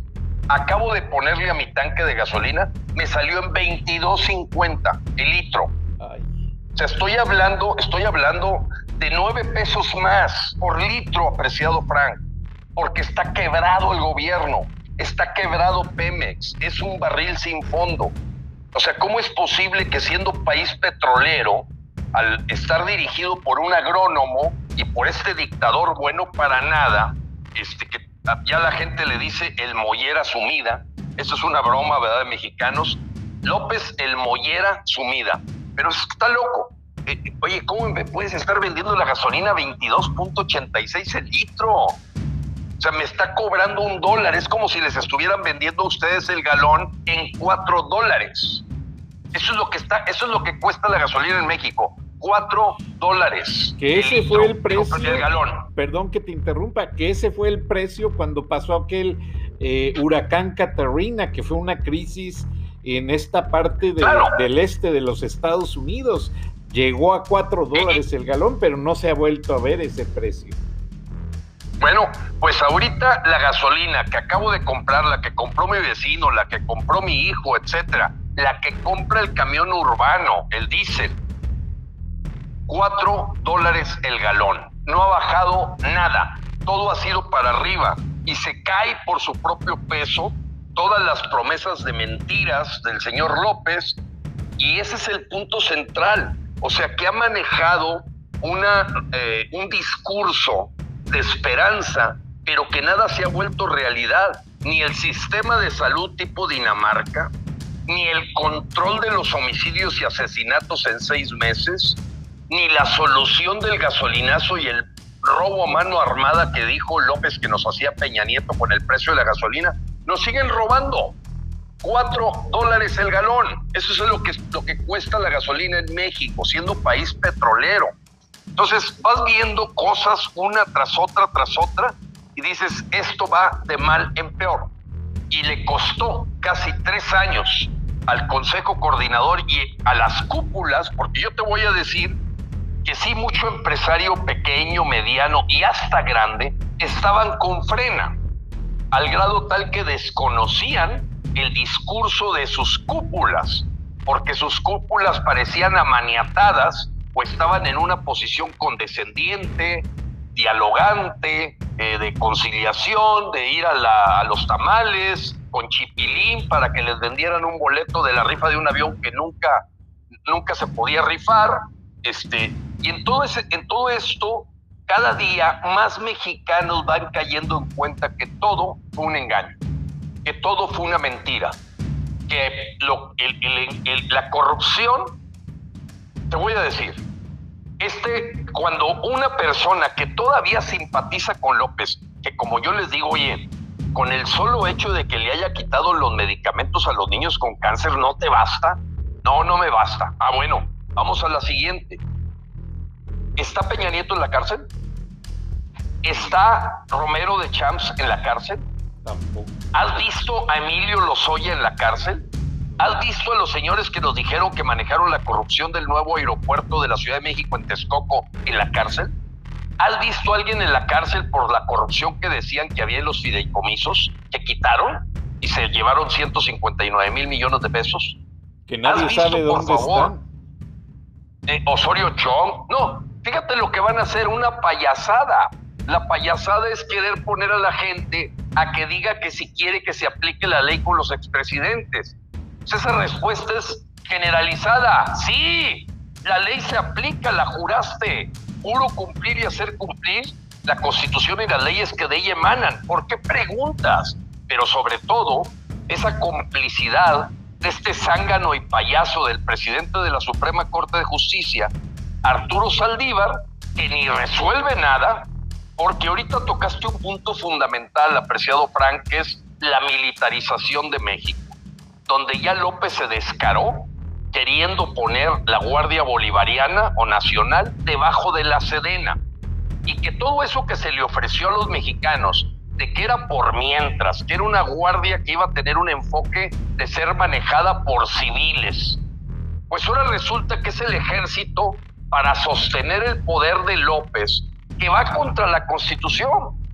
Speaker 2: Acabo de ponerle a mi tanque de gasolina, me salió en 22.50 el litro. O sea, estoy hablando, estoy hablando de 9 pesos más por litro, apreciado Frank, porque está quebrado el gobierno, está quebrado Pemex, es un barril sin fondo. O sea, ¿cómo es posible que siendo país petrolero, al estar dirigido por un agrónomo y por este dictador bueno para nada, este, que ya la gente le dice el mollera sumida, eso es una broma, ¿verdad?, de mexicanos, López el mollera sumida, pero está loco. Eh, eh, oye, ¿cómo me puedes estar vendiendo la gasolina 22.86 el litro? O sea, me está cobrando un dólar. Es como si les estuvieran vendiendo a ustedes el galón en cuatro dólares. Eso es lo que está, eso es lo que cuesta la gasolina en México. Cuatro dólares.
Speaker 1: Que ese fue el precio.
Speaker 2: Del galón.
Speaker 1: Perdón que te interrumpa, que ese fue el precio cuando pasó aquel eh, huracán Catarina, que fue una crisis en esta parte del este de los Estados Unidos. Llegó a cuatro dólares el galón, pero no se ha vuelto a ver ese precio.
Speaker 2: Bueno, pues ahorita la gasolina que acabo de comprar, la que compró mi vecino, la que compró mi hijo, etcétera, la que compra el camión urbano, el diésel, cuatro dólares el galón. No ha bajado nada. Todo ha sido para arriba y se cae por su propio peso todas las promesas de mentiras del señor López y ese es el punto central. O sea, que ha manejado una, eh, un discurso de esperanza, pero que nada se ha vuelto realidad. Ni el sistema de salud tipo Dinamarca, ni el control de los homicidios y asesinatos en seis meses, ni la solución del gasolinazo y el robo a mano armada que dijo López que nos hacía Peña Nieto con el precio de la gasolina, nos siguen robando. Cuatro dólares el galón. Eso es lo que, lo que cuesta la gasolina en México, siendo país petrolero. Entonces vas viendo cosas una tras otra, tras otra, y dices, esto va de mal en peor. Y le costó casi tres años al Consejo Coordinador y a las cúpulas, porque yo te voy a decir que sí, mucho empresario pequeño, mediano y hasta grande estaban con frena, al grado tal que desconocían el discurso de sus cúpulas, porque sus cúpulas parecían amaniatadas o estaban en una posición condescendiente, dialogante, eh, de conciliación, de ir a, los tamales con chipilín para que les vendieran un boleto de la rifa de un avión que nunca, nunca se podía rifar. Este, y en todo, en todo esto, cada día más mexicanos van cayendo en cuenta que todo fue un engaño, que todo fue una mentira, que la corrupción te voy a decir, este, cuando una persona que todavía simpatiza con López, que como yo les digo, oye, con el solo hecho de que le haya quitado los medicamentos a los niños con cáncer, ¿no te basta? No, no me basta. Ah, bueno, vamos a la siguiente. ¿Está Peña Nieto en la cárcel? ¿Está Romero de Champs en la cárcel?
Speaker 1: Tampoco.
Speaker 2: ¿Has visto a Emilio Lozoya en la cárcel? ¿Has visto a los señores que nos dijeron que manejaron la corrupción del nuevo aeropuerto de la Ciudad de México en Texcoco en la cárcel? ¿Has visto a alguien en la cárcel por la corrupción que decían que había en los fideicomisos que quitaron y se llevaron 159 mil millones de pesos?
Speaker 1: Que nadie sabe dónde están.
Speaker 2: Eh, Osorio Chong. No, fíjate lo que van a hacer, una payasada. La payasada es querer poner a la gente a que diga que si quiere que se aplique la ley con los expresidentes. Esa respuesta es generalizada. Sí, la ley se aplica, la juraste. Juro cumplir y hacer cumplir la constitución y las leyes que de ella emanan. ¿Por qué preguntas? Pero sobre todo, esa complicidad de este zángano y payaso del presidente de la Suprema Corte de Justicia, Arturo Saldívar, que ni resuelve nada, porque ahorita tocaste un punto fundamental, apreciado Frank, que es la militarización de México donde ya López se descaró queriendo poner la Guardia Bolivariana o Nacional debajo de la Sedena. Y que todo eso que se le ofreció a los mexicanos, de que era por mientras, que era una guardia que iba a tener un enfoque de ser manejada por civiles, pues ahora resulta que es el ejército para sostener el poder de López, que va contra la Constitución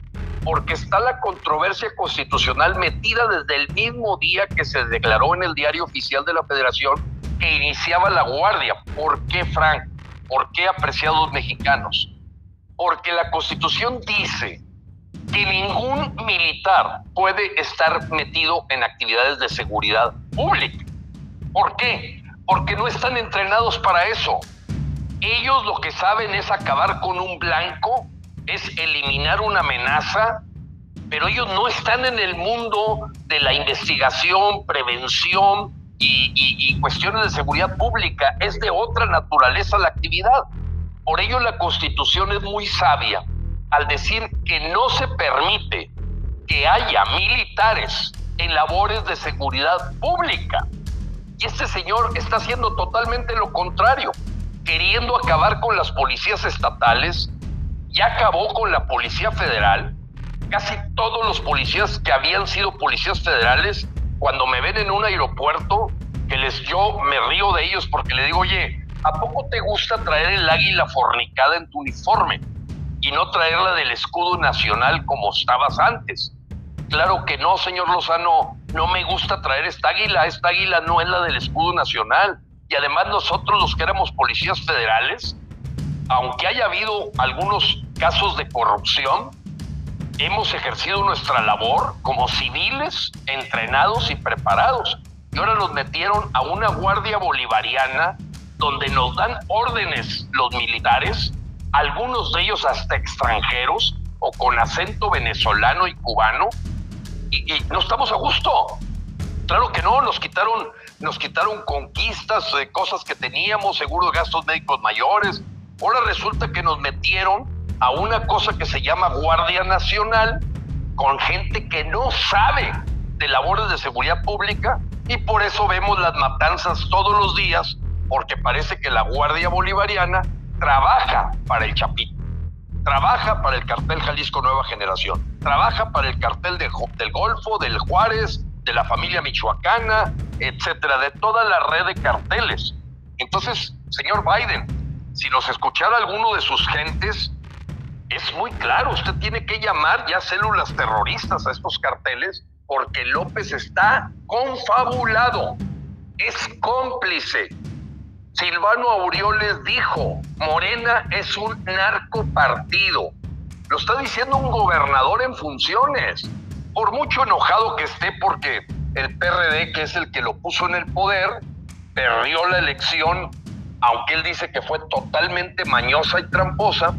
Speaker 2: porque está la controversia constitucional metida desde el mismo día que se declaró en el diario oficial de la Federación que iniciaba la guardia. ¿Por qué, Frank? ¿Por qué, apreciados mexicanos? Porque la Constitución dice que ningún militar puede estar metido en actividades de seguridad pública. ¿Por qué? Porque no están entrenados para eso. Ellos lo que saben es acabar con un blanco es eliminar una amenaza, pero ellos no están en el mundo de la investigación, prevención y, cuestiones de seguridad pública. Es de otra naturaleza la actividad. Por ello la constitución es muy sabia al decir que no se permite que haya militares en labores de seguridad pública. Y este señor está haciendo totalmente lo contrario, queriendo acabar con las policías estatales, ya acabó con la Policía Federal. Casi todos los policías que habían sido policías federales, cuando me ven en un aeropuerto, que les yo me río de ellos porque le digo, oye, ¿a poco te gusta traer el águila fornicada en tu uniforme y no traerla del escudo nacional como estabas antes? Claro que no, señor Lozano, no me gusta traer esta águila, esta águila no es la del escudo nacional. Y además nosotros los que éramos policías federales, aunque haya habido algunos casos de corrupción, hemos ejercido nuestra labor como civiles entrenados y preparados. Y ahora nos metieron a una guardia bolivariana donde nos dan órdenes los militares, algunos de ellos hasta extranjeros o con acento venezolano y cubano, y, no estamos a gusto. Claro que no, nos quitaron, nos quitaron conquistas, de cosas que teníamos, seguro de gastos médicos mayores. Ahora resulta que nos metieron a una cosa que se llama Guardia Nacional con gente que no sabe de labores de seguridad pública y por eso vemos las matanzas todos los días porque parece que la Guardia Bolivariana trabaja para el Chapito trabaja para el cartel Jalisco Nueva Generación, trabaja para el cartel del Golfo, del Juárez, de la familia michoacana, etcétera, de toda la red de carteles. Entonces, señor Biden, si nos escuchara alguno de sus gentes, es muy claro, usted tiene que llamar ya células terroristas a estos carteles porque López está confabulado, es cómplice Silvano Aureoles dijo, Morena es un narcopartido. Lo está diciendo un gobernador en funciones. Por mucho enojado que esté porque el PRD, que es el que lo puso en el poder, perdió la elección, aunque él dice que fue totalmente mañosa y tramposa,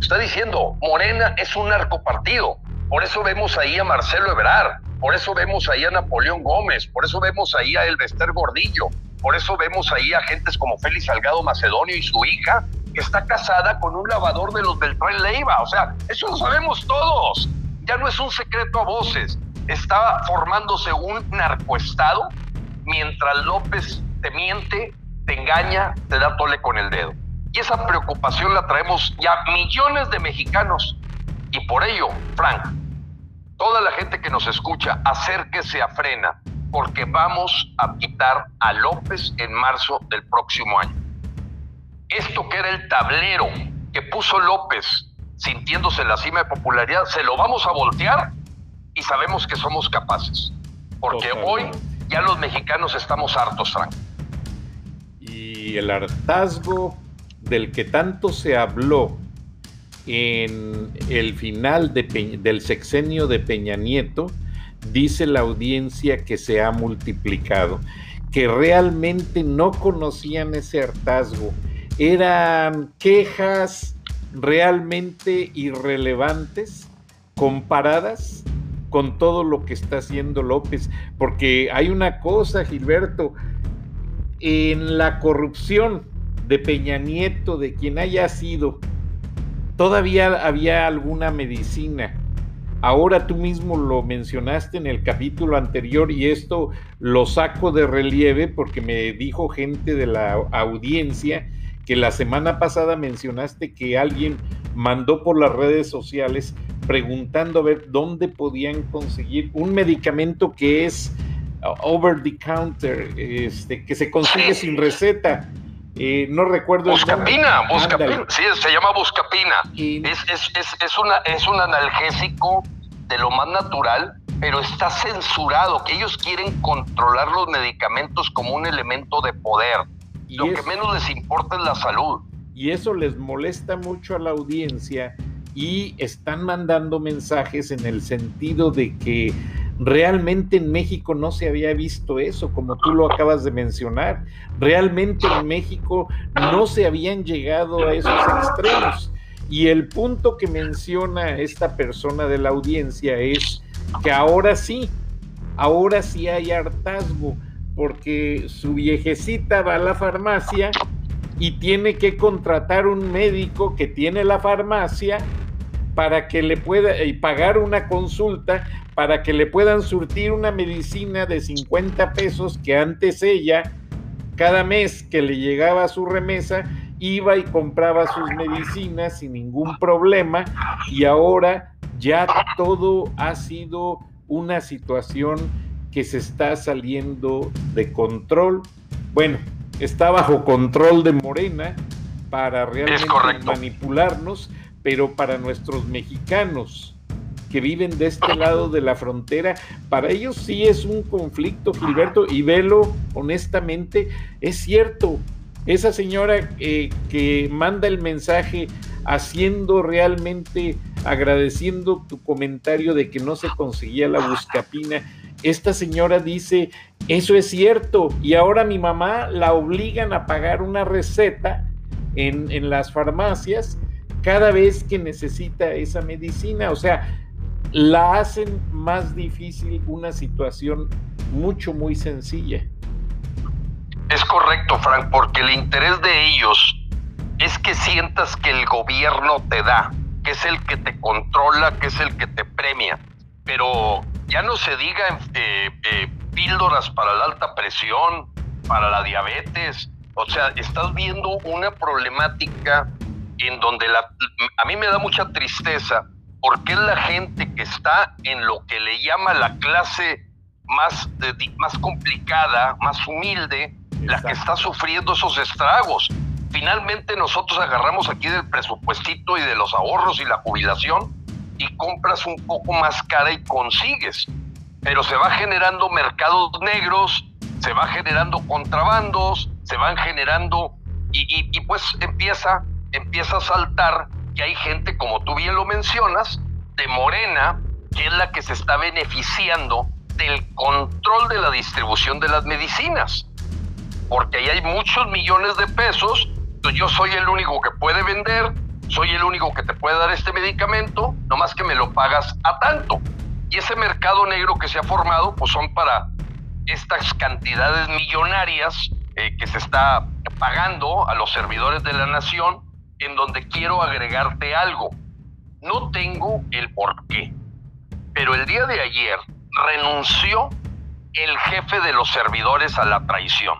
Speaker 2: está diciendo, Morena es un narcopartido. Por eso vemos ahí a Marcelo Ebrard, por eso vemos ahí a Napoleón Gómez, por eso vemos ahí a Elvester Gordillo, por eso vemos ahí a gentes como Félix Salgado Macedonio y su hija, que está casada con un lavador de los Beltrán Leiva. O sea, eso lo sabemos todos. Ya no es un secreto a voces. Está formándose un narcoestado mientras López te miente, te engaña, te da tole con el dedo. Y esa preocupación la traemos ya millones de mexicanos. Y por ello, Frank, toda la gente que nos escucha, acérquese a frena porque vamos a quitar a López en marzo del próximo año. Esto que era el tablero que puso López sintiéndose en la cima de popularidad, se lo vamos a voltear y sabemos que somos capaces. Porque hoy ya los mexicanos estamos hartos, Frank.
Speaker 1: Y el hartazgo del que tanto se habló en el final del sexenio de Peña Nieto, dice la audiencia que se ha multiplicado, que realmente no conocían ese hartazgo. Eran quejas realmente irrelevantes comparadas con todo lo que está haciendo López, porque hay una cosa, Gilberto, en la corrupción de Peña Nieto, de quien haya sido, todavía había alguna medicina. Ahora tú mismo lo mencionaste en el capítulo anterior y esto lo saco de relieve porque me dijo gente de la audiencia que la semana pasada mencionaste que alguien mandó por las redes sociales preguntando a ver dónde podían conseguir un medicamento que es uh, over the counter, este, que se consigue sin receta. Eh, no recuerdo.
Speaker 2: Buscapina, buscapina. Sí, se llama buscapina. Es, es, es, es, una, es un analgésico de lo más natural, pero está censurado, que ellos quieren controlar los medicamentos como un elemento de poder. Y lo que menos les importa es la salud.
Speaker 1: Y eso les molesta mucho a la audiencia y están mandando mensajes en el sentido de que realmente en México no se había visto eso, como tú lo acabas de mencionar. Realmente en México no se habían llegado a esos extremos. Y el punto que menciona esta persona de la audiencia es que ahora sí, ahora sí hay hartazgo, porque su viejecita va a la farmacia y tiene que contratar un médico que tiene la farmacia para que le pueda y pagar una consulta para que le puedan surtir una medicina de 50 pesos que antes ella cada mes que le llegaba su remesa iba y compraba sus medicinas sin ningún problema y ahora ya todo ha sido una situación que se está saliendo de control. Bueno, está bajo control de Morena para realmente manipularnos, pero para nuestros mexicanos que viven de este lado de la frontera, para ellos sí es un conflicto, Gilberto, y velo honestamente, es cierto, esa señora eh, que manda el mensaje haciendo realmente, agradeciendo tu comentario de que no se conseguía la buscapina, esta señora dice, eso es cierto, y ahora mi mamá la obligan a pagar una receta en, en las farmacias cada vez que necesita esa medicina. O sea, la hacen más difícil una situación mucho, muy sencilla.
Speaker 2: Es correcto, Frank, porque el interés de ellos es que sientas que el gobierno te da, que es el que te controla, que es el que te premia. Pero ya no se diga eh, eh, píldoras para la alta presión, para la diabetes. O sea, estás viendo una problemática en donde la, a mí me da mucha tristeza porque es la gente que está en lo que le llama la clase más, más complicada, más humilde, la que está sufriendo esos estragos. Finalmente nosotros agarramos aquí del presupuestito y de los ahorros y la jubilación y compras un poco más cara y consigues. Pero se va generando mercados negros, se va generando contrabandos, se van generando y, pues empieza, empieza a saltar que hay gente, como tú bien lo mencionas, de Morena, que es la que se está beneficiando del control de la distribución de las medicinas. Porque ahí hay muchos millones de pesos, entonces yo soy el único que puede vender, soy el único que te puede dar este medicamento, nomás que me lo pagas a tanto. Y ese mercado negro que se ha formado, pues son para estas cantidades millonarias eh, que se está pagando a los servidores de la nación en donde quiero agregarte algo. No tengo el por qué, pero el día de ayer renunció el jefe de los servidores a la traición,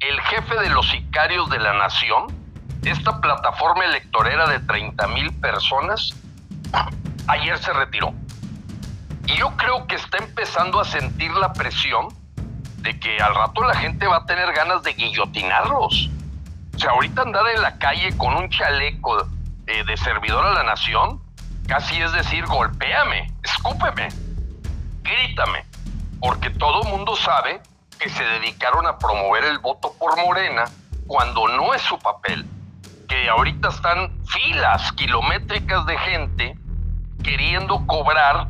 Speaker 2: el jefe de los sicarios de la nación, esta plataforma electorera de 30 mil personas, ayer se retiró. Y yo creo que está empezando a sentir la presión de que al rato la gente va a tener ganas de guillotinarlos. O sea, ahorita andar en la calle con un chaleco eh, de servidor a la nación, casi es decir, golpéame, escúpeme, grítame, porque todo mundo sabe que se dedicaron a promover el voto por Morena cuando no es su papel, que ahorita están filas kilométricas de gente queriendo cobrar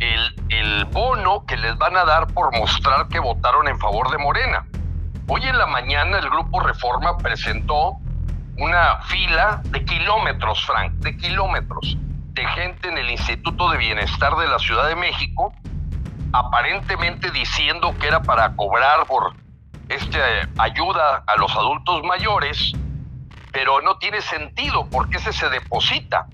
Speaker 2: el, el bono que les van a dar por mostrar que votaron en favor de Morena. Hoy en la mañana el Grupo Reforma presentó una fila de kilómetros, Frank, de kilómetros, de gente en el Instituto de Bienestar de la Ciudad de México, aparentemente diciendo que era para cobrar por esta ayuda a los adultos mayores, pero no tiene sentido porque ese se deposita.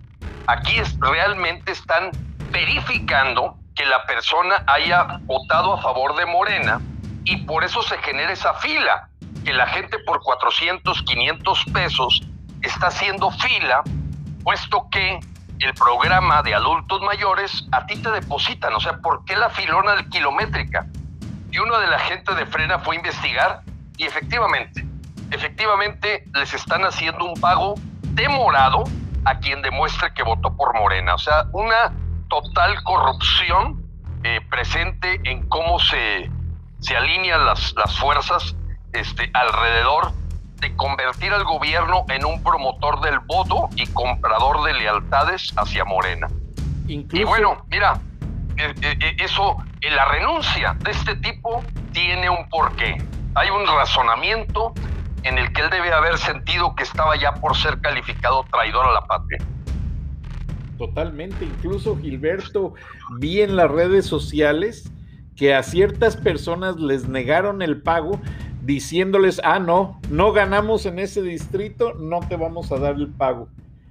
Speaker 2: Aquí es, realmente están verificando que la persona haya votado a favor de Morena y por eso se genera esa fila, que la gente por 400, 500 pesos está haciendo fila, puesto que el programa de adultos mayores a ti te depositan, o sea, ¿por qué la filona del kilométrica? Y uno de la gente de Frena fue a investigar y efectivamente, efectivamente les están haciendo un pago demorado a quien demuestre que votó por Morena, o sea, una total corrupción eh, presente en cómo se se alinean las, las fuerzas este, alrededor de convertir al gobierno en un promotor del voto y comprador de lealtades hacia Morena. Y bueno, mira, eh, eh, eso, la renuncia de este tipo tiene un porqué. Hay un razonamiento en el que él debe haber sentido que estaba ya por ser calificado traidor a la patria.
Speaker 1: Totalmente, incluso Gilberto, vi en las redes sociales que a ciertas personas les negaron el pago diciéndoles, ah, no, no ganamos en ese distrito, no te vamos a dar el pago.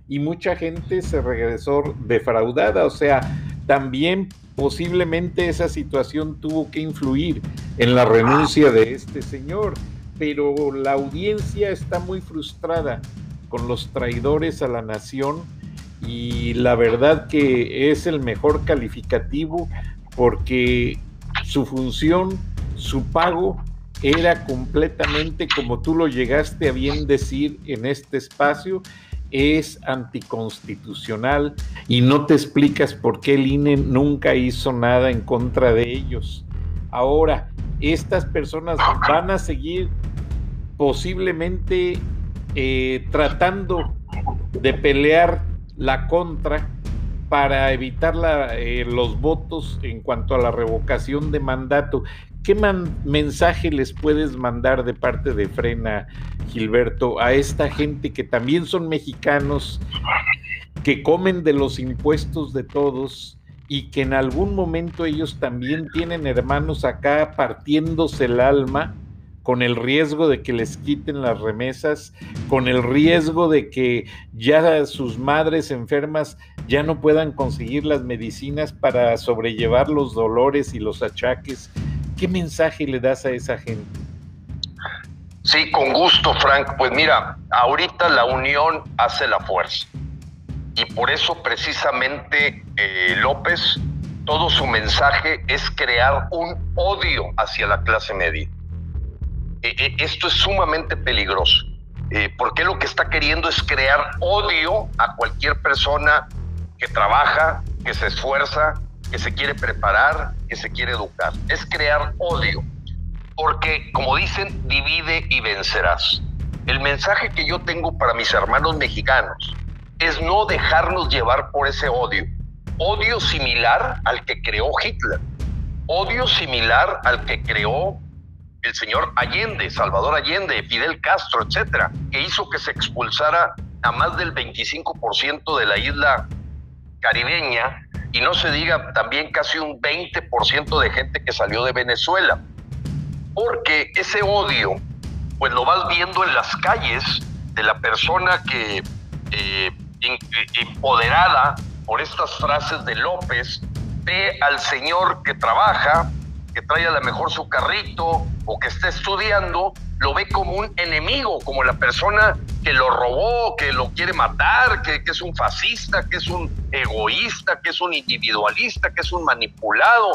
Speaker 1: y mucha gente se regresó defraudada, o sea, también posiblemente esa situación tuvo que influir en la renuncia de este señor, pero la audiencia está muy frustrada con los traidores a la nación y la verdad que es el mejor calificativo porque su función, su pago era completamente, como tú lo llegaste a bien decir en este espacio, es anticonstitucional y no te explicas por qué el INE nunca hizo nada en contra de ellos. Ahora, estas personas van a seguir posiblemente eh, tratando de pelear la contra para evitar eh, los votos en cuanto a la revocación de mandato. ¿Qué mensaje les puedes mandar de parte de Frena, Gilberto, a esta gente que también son mexicanos, que comen de los impuestos de todos y que en algún momento ellos también tienen hermanos acá partiéndose el alma? con el riesgo de que les quiten las remesas, con el riesgo de que ya sus madres enfermas ya no puedan conseguir las medicinas para sobrellevar los dolores y los achaques. ¿Qué mensaje le das a esa gente?
Speaker 2: Sí, con gusto, Frank. Pues mira, ahorita la unión hace la fuerza. Y por eso precisamente eh, López, todo su mensaje es crear un odio hacia la clase media eh, eh, esto es sumamente peligroso, eh, porque lo que está queriendo es crear odio a cualquier persona que trabaja, que se esfuerza, que se quiere preparar, que se quiere educar. Es crear odio, porque como dicen, divide y vencerás. El mensaje que yo tengo para mis hermanos mexicanos es no dejarnos llevar por ese odio. Odio similar al que creó Hitler. Odio similar al que creó el señor Allende, Salvador Allende, Fidel Castro, etcétera, que hizo que se expulsara a más del 25% de la isla caribeña y no se diga también casi un 20% de gente que salió de Venezuela. Porque ese odio, pues lo vas viendo en las calles de la persona que, eh, empoderada por estas frases de López, ve al señor que trabaja, que trae a lo mejor su carrito o que está estudiando, lo ve como un enemigo, como la persona que lo robó, que lo quiere matar, que, es un fascista, que es un egoísta, que es un individualista, que es un manipulado.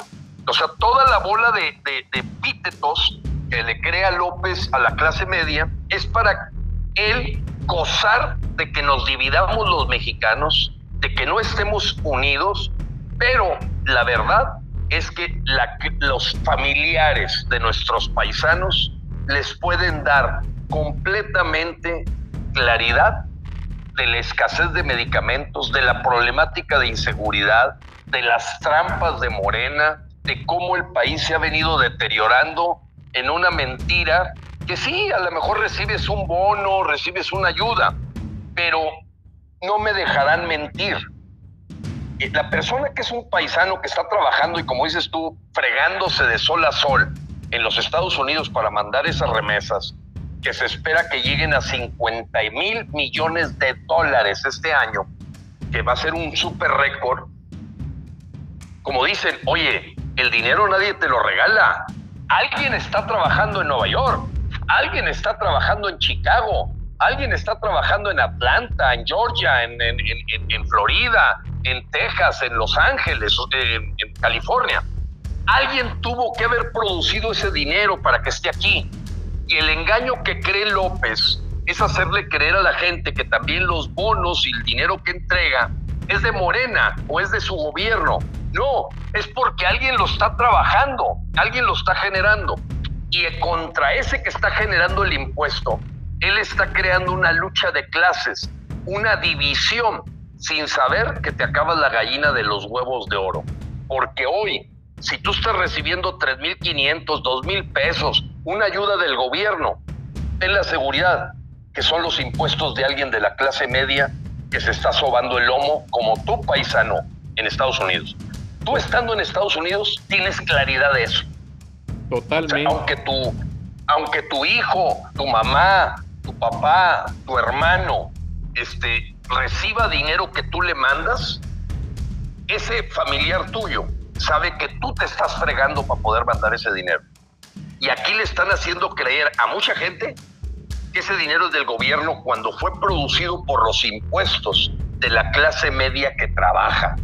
Speaker 2: O sea, toda la bola de, de, de epítetos que le crea López a la clase media es para él gozar de que nos dividamos los mexicanos, de que no estemos unidos, pero la verdad es que los familiares de nuestros paisanos les pueden dar completamente claridad de la escasez de medicamentos, de la problemática de inseguridad, de las trampas de Morena, de cómo el país se ha venido deteriorando en una mentira que sí, a lo mejor recibes un bono, recibes una ayuda, pero no me dejarán mentir eh, la persona que es un paisano que está trabajando y como dices tú, fregándose de sol a sol en los Estados Unidos para mandar esas remesas, que se espera que lleguen a 50 mil millones de dólares este año, que va a ser un super récord. Como dicen, oye, el dinero nadie te lo regala. Alguien está trabajando en Nueva York, alguien está trabajando en Chicago, alguien está trabajando en Atlanta, en Georgia, en, Florida, en Texas, en Los Ángeles, en, en California. Alguien tuvo que haber producido ese dinero para que esté aquí. Y el engaño que cree López es hacerle creer a la gente que también los bonos y el dinero que entrega es de Morena o es de su gobierno. No, es porque alguien lo está trabajando, alguien lo está generando. Y contra ese que está generando el impuesto, él está creando una lucha de clases, una división sin saber que te acabas la gallina de los huevos de oro. Porque hoy, si tú estás recibiendo 3.500, 2.000 pesos, una ayuda del gobierno, ten la seguridad que son los impuestos de alguien de la clase media que se está sobando el lomo como tu paisano en Estados Unidos. Tú estando en Estados Unidos tienes claridad de eso.
Speaker 1: Totalmente.
Speaker 2: aunque, tu, aunque tu hijo, tu mamá, tu papá, tu hermano, este, reciba dinero que tú le mandas, ese familiar tuyo sabe que tú te estás fregando para poder mandar ese dinero. Y aquí le están haciendo creer a mucha gente que ese dinero del gobierno cuando fue producido por los impuestos de la clase media que trabaja,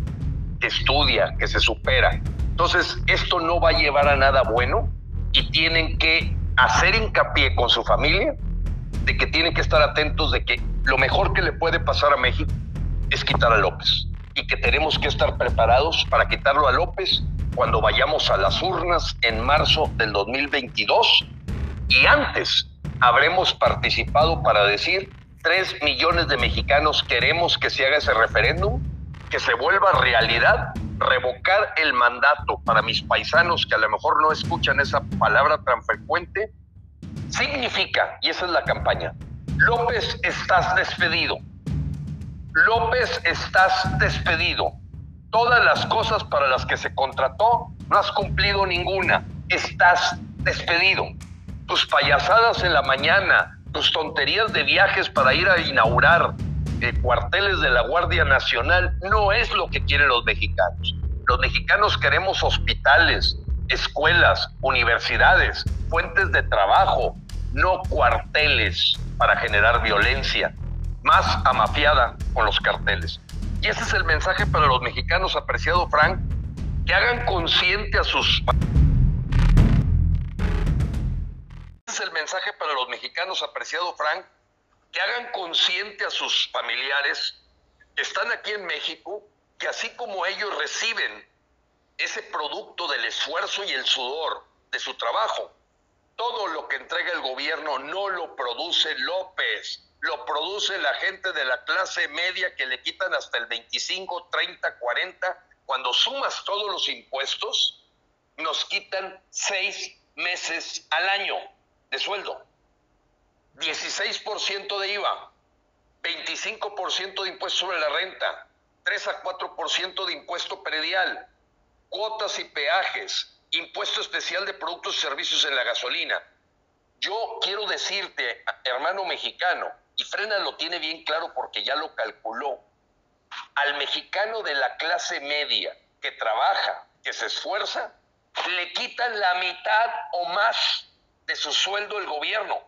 Speaker 2: que estudia, que se supera. Entonces, esto no va a llevar a nada bueno y tienen que hacer hincapié con su familia de que tienen que estar atentos de que lo mejor que le puede pasar a México es quitar a López y que tenemos que estar preparados para quitarlo a López cuando vayamos a las urnas en marzo del 2022 y antes habremos participado para decir 3 millones de mexicanos queremos que se haga ese referéndum, que se vuelva realidad, revocar el mandato para mis paisanos que a lo mejor no escuchan esa palabra tan frecuente, significa, y esa es la campaña, López estás despedido. López estás despedido. Todas las cosas para las que se contrató no has cumplido ninguna. Estás despedido. Tus payasadas en la mañana, tus tonterías de viajes para ir a inaugurar eh, cuarteles de la Guardia Nacional no es lo que quieren los mexicanos. Los mexicanos queremos hospitales, escuelas, universidades, fuentes de trabajo, no cuarteles para generar violencia, más amafiada con los carteles. Y ese es el mensaje para los mexicanos, apreciado Frank, que hagan consciente a sus... Ese es el mensaje para los mexicanos, apreciado Frank, que hagan consciente a sus familiares que están aquí en México, que así como ellos reciben ese producto del esfuerzo y el sudor de su trabajo, todo lo que entrega el gobierno no lo produce López, lo produce la gente de la clase media que le quitan hasta el 25, 30, 40. Cuando sumas todos los impuestos, nos quitan seis meses al año de sueldo. 16% de IVA, 25% de impuesto sobre la renta, 3 a 4% de impuesto predial, cuotas y peajes, impuesto especial de productos y servicios en la gasolina. Yo quiero decirte, hermano mexicano, y Frena lo tiene bien claro porque ya lo calculó, al mexicano de la clase media que trabaja, que se esfuerza, le quitan la mitad o más de su sueldo el gobierno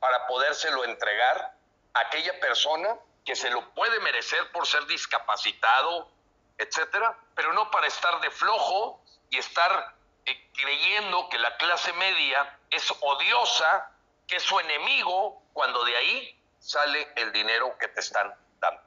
Speaker 2: para podérselo entregar a aquella persona que se lo puede merecer por ser discapacitado, etcétera, pero no para estar de flojo y estar eh, creyendo que la clase media es odiosa, que es su enemigo, cuando de ahí sale el dinero que te están dando.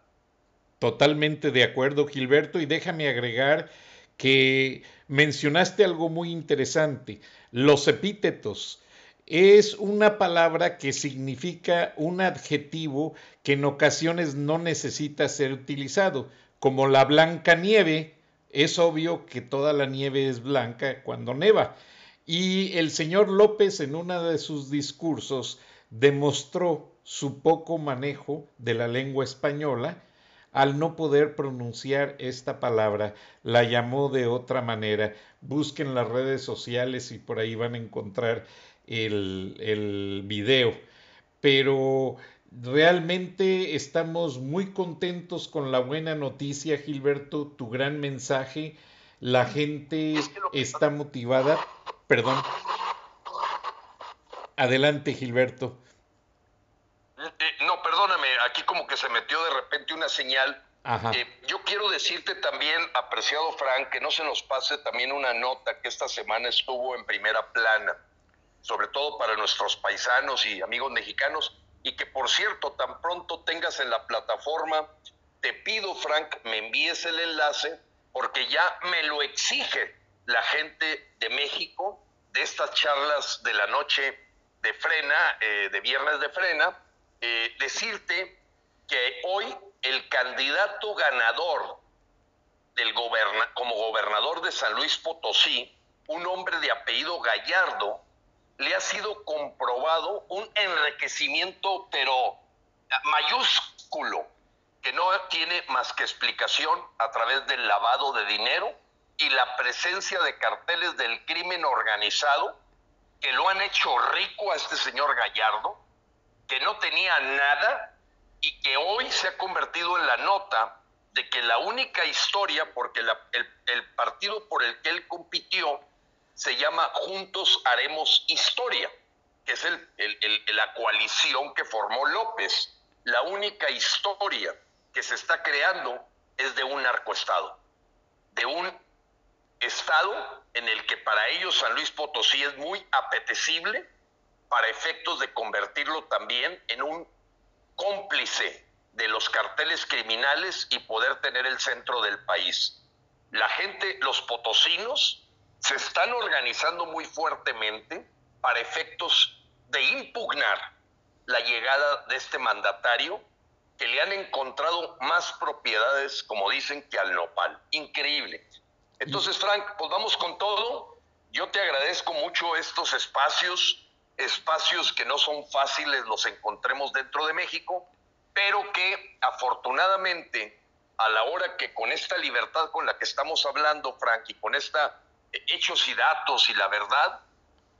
Speaker 1: Totalmente de acuerdo, Gilberto, y déjame agregar que mencionaste algo muy interesante, los epítetos es una palabra que significa un adjetivo que en ocasiones no necesita ser utilizado, como la blanca nieve. Es obvio que toda la nieve es blanca cuando neva. Y el señor López en uno de sus discursos demostró su poco manejo de la lengua española al no poder pronunciar esta palabra, la llamó de otra manera. Busquen las redes sociales y por ahí van a encontrar el, el video. Pero realmente estamos muy contentos con la buena noticia, Gilberto, tu gran mensaje. La gente está motivada. Perdón. Adelante, Gilberto.
Speaker 2: Eh, eh, no, perdóname, aquí como que se metió de repente una señal. Eh, yo quiero decirte también, apreciado Frank, que no se nos pase también una nota que esta semana estuvo en primera plana sobre todo para nuestros paisanos y amigos mexicanos, y que por cierto, tan pronto tengas en la plataforma, te pido, Frank, me envíes el enlace, porque ya me lo exige la gente de México, de estas charlas de la noche de frena, eh, de viernes de frena, eh, decirte que hoy el candidato ganador del como gobernador de San Luis Potosí, un hombre de apellido Gallardo, le ha sido comprobado un enriquecimiento, pero mayúsculo, que no tiene más que explicación a través del lavado de dinero y la presencia de carteles del crimen organizado que lo han hecho rico a este señor Gallardo, que no tenía nada y que hoy se ha convertido en la nota de que la única historia, porque el, partido por el que él compitió se llama Juntos Haremos Historia, que es la coalición que formó López. La única historia que se está creando es de un narcoestado, de un estado en el que para ellos San Luis Potosí es muy apetecible para efectos de convertirlo también en un cómplice de los carteles criminales y poder tener el centro del país. La gente, los potosinos, se están organizando muy fuertemente para efectos de impugnar la llegada de este mandatario que le han encontrado más propiedades, como dicen, que al nopal. Increíble. Entonces, Frank, pues vamos con todo. Yo te agradezco mucho estos espacios, espacios que no son fáciles, los encontremos dentro de México, pero que afortunadamente a la hora que con esta libertad con la que estamos hablando, Frank, y con esta hechos y datos y la verdad,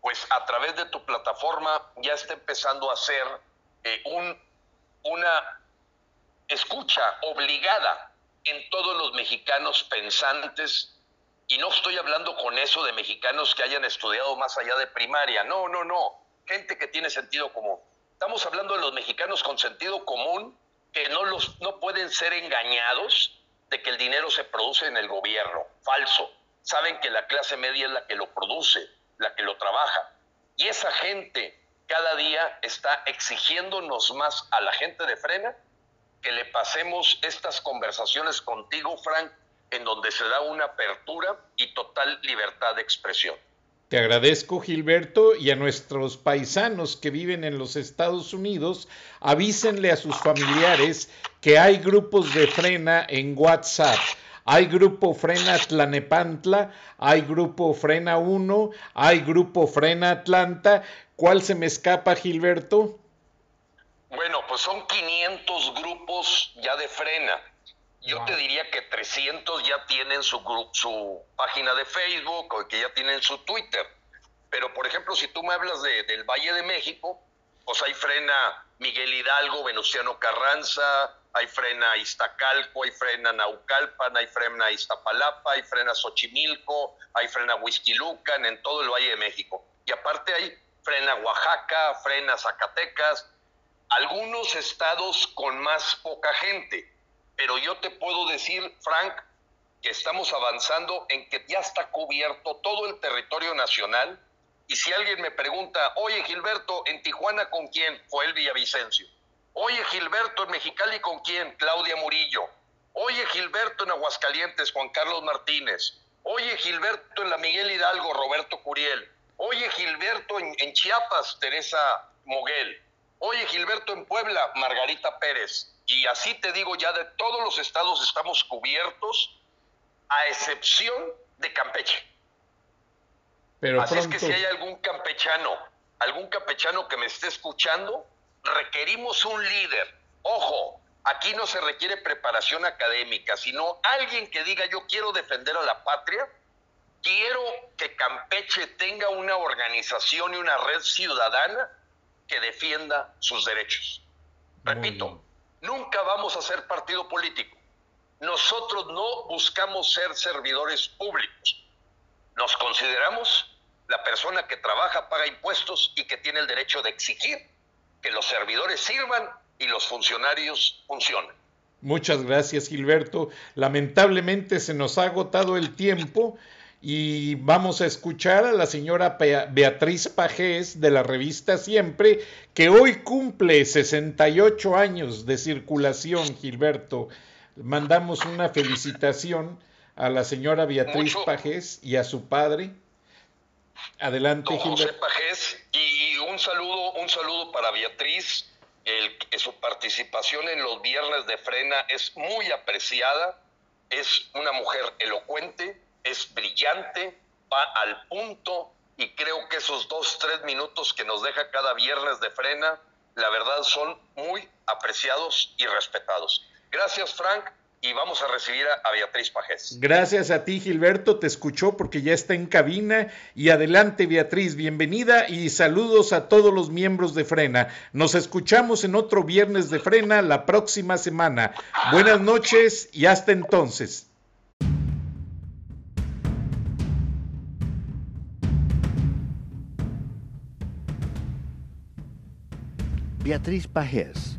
Speaker 2: pues a través de tu plataforma ya está empezando a ser eh, un, una escucha obligada en todos los mexicanos pensantes y no estoy hablando con eso de mexicanos que hayan estudiado más allá de primaria, no, no, no, gente que tiene sentido común. Estamos hablando de los mexicanos con sentido común que no, los, no pueden ser engañados de que el dinero se produce en el gobierno, falso. Saben que la clase media es la que lo produce, la que lo trabaja. Y esa gente cada día está exigiéndonos más a la gente de frena que le pasemos estas conversaciones contigo, Frank, en donde se da una apertura y total libertad de expresión.
Speaker 1: Te agradezco, Gilberto, y a nuestros paisanos que viven en los Estados Unidos, avísenle a sus familiares que hay grupos de frena en WhatsApp. Hay grupo Frena Tlanepantla, hay grupo Frena 1, hay grupo Frena Atlanta. ¿Cuál se me escapa, Gilberto?
Speaker 2: Bueno, pues son 500 grupos ya de frena. Yo te diría que 300 ya tienen su, su página de Facebook o que ya tienen su Twitter. Pero, por ejemplo, si tú me hablas de, del Valle de México, pues hay frena Miguel Hidalgo, Venustiano Carranza, hay frena Iztacalco, hay frena Naucalpan, hay frena Iztapalapa, hay frena Xochimilco, hay frena Huizquilucan, en todo el Valle de México. Y aparte hay frena Oaxaca, frena Zacatecas, algunos estados con más poca gente pero yo te puedo decir, Frank, que estamos avanzando en que ya está cubierto todo el territorio nacional. Y si alguien me pregunta, oye Gilberto, ¿en Tijuana con quién? Fue el Villavicencio. Oye Gilberto, ¿en Mexicali con quién? Claudia Murillo. Oye Gilberto, en Aguascalientes, Juan Carlos Martínez. Oye Gilberto, en la Miguel Hidalgo, Roberto Curiel. Oye Gilberto, en, en Chiapas, Teresa Moguel. Oye Gilberto, en Puebla, Margarita Pérez. Y así te digo, ya de todos los estados estamos cubiertos, a excepción de Campeche. Pero así es que si hay algún campechano, algún campechano que me esté escuchando, requerimos un líder. Ojo, aquí no se requiere preparación académica, sino alguien que diga yo quiero defender a la patria, quiero que Campeche tenga una organización y una red ciudadana que defienda sus derechos. Repito, Nunca vamos a ser partido político. Nosotros no buscamos ser servidores públicos. Nos consideramos la persona que trabaja, paga impuestos y que tiene el derecho de exigir que los servidores sirvan y los funcionarios funcionen.
Speaker 1: Muchas gracias, Gilberto. Lamentablemente se nos ha agotado el tiempo y vamos a escuchar a la señora Beatriz Pajés de la revista Siempre, que hoy cumple 68 años de circulación, Gilberto. Mandamos una felicitación a la señora Beatriz Pajés y a su padre. Adelante,
Speaker 2: José Pajés, y un saludo, un saludo para Beatriz. El, su participación en los viernes de frena es muy apreciada. Es una mujer elocuente, es brillante, va al punto y creo que esos dos, tres minutos que nos deja cada viernes de frena, la verdad son muy apreciados y respetados. Gracias Frank, y vamos a recibir a, Beatriz Pajés.
Speaker 1: Gracias a ti, Gilberto, te escuchó porque ya está en cabina. Y adelante, Beatriz, bienvenida y saludos a todos los miembros de Frena. Nos escuchamos en otro viernes de Frena la próxima semana. Buenas noches y hasta entonces.
Speaker 4: Beatriz Pajés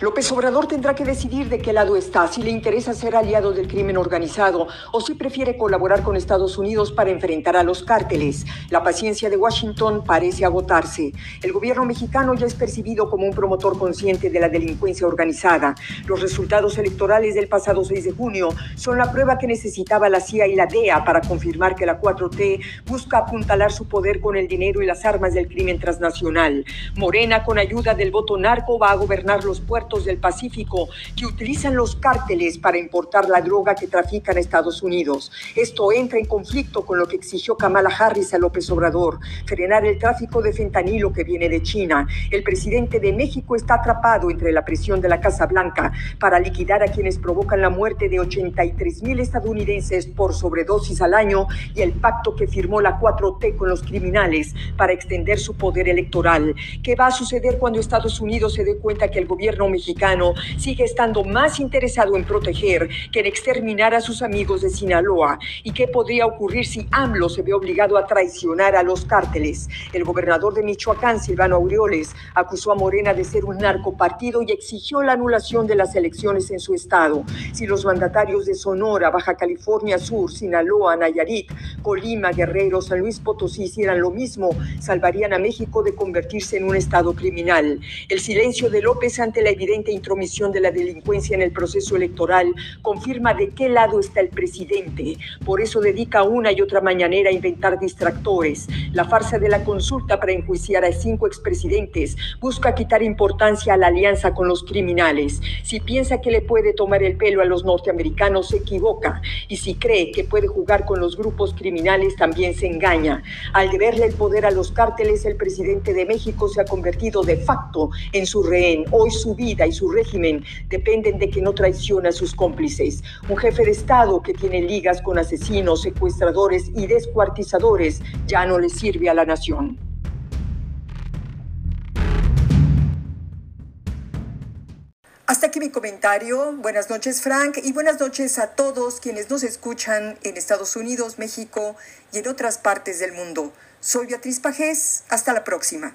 Speaker 5: López Obrador tendrá que decidir de qué lado está, si le interesa ser aliado del crimen organizado o si prefiere colaborar con Estados Unidos para enfrentar a los cárteles. La paciencia de Washington parece agotarse. El gobierno mexicano ya es percibido como un promotor consciente de la delincuencia organizada. Los resultados electorales del pasado 6 de junio son la prueba que necesitaba la CIA y la DEA para confirmar que la 4T busca apuntalar su poder con el dinero y las armas del crimen transnacional. Morena, con ayuda del voto narco, va a gobernar los puertos del Pacífico que utilizan los cárteles para importar la droga que trafican a Estados Unidos. Esto entra en conflicto con lo que exigió Kamala Harris a López Obrador, frenar el tráfico de fentanilo que viene de China. El presidente de México está atrapado entre la presión de la Casa Blanca para liquidar a quienes provocan la muerte de 83 mil estadounidenses por sobredosis al año y el pacto que firmó la 4T con los criminales para extender su poder electoral. ¿Qué va a suceder cuando Estados Unidos se dé cuenta que el gobierno mexicano sigue estando más interesado en proteger que en exterminar a sus amigos de Sinaloa. ¿Y qué podría ocurrir si AMLO se ve obligado a traicionar a los cárteles? El gobernador de Michoacán, Silvano Aureoles, acusó a Morena de ser un narcopartido y exigió la anulación de las elecciones en su estado. Si los mandatarios de Sonora, Baja California Sur, Sinaloa, Nayarit, Colima, Guerrero, San Luis Potosí hicieran lo mismo, salvarían a México de convertirse en un estado criminal. El silencio de López ante la evidencia evidente intromisión de la delincuencia en el proceso electoral confirma de qué lado está el presidente. Por eso dedica una y otra mañanera a inventar distractores. La farsa de la consulta para enjuiciar a cinco expresidentes busca quitar importancia a la alianza con los criminales. Si piensa que le puede tomar el pelo a los norteamericanos, se equivoca. Y si cree que puede jugar con los grupos criminales, también se engaña. Al deberle el poder a los cárteles, el presidente de México se ha convertido de facto en su rehén. Hoy su vida y su régimen dependen de que no traicione a sus cómplices. Un jefe de Estado que tiene ligas con asesinos, secuestradores y descuartizadores ya no le sirve a la nación. Hasta aquí mi comentario. Buenas noches Frank y buenas noches a todos quienes nos escuchan en Estados Unidos, México y en otras partes del mundo. Soy Beatriz Pajés. Hasta la próxima.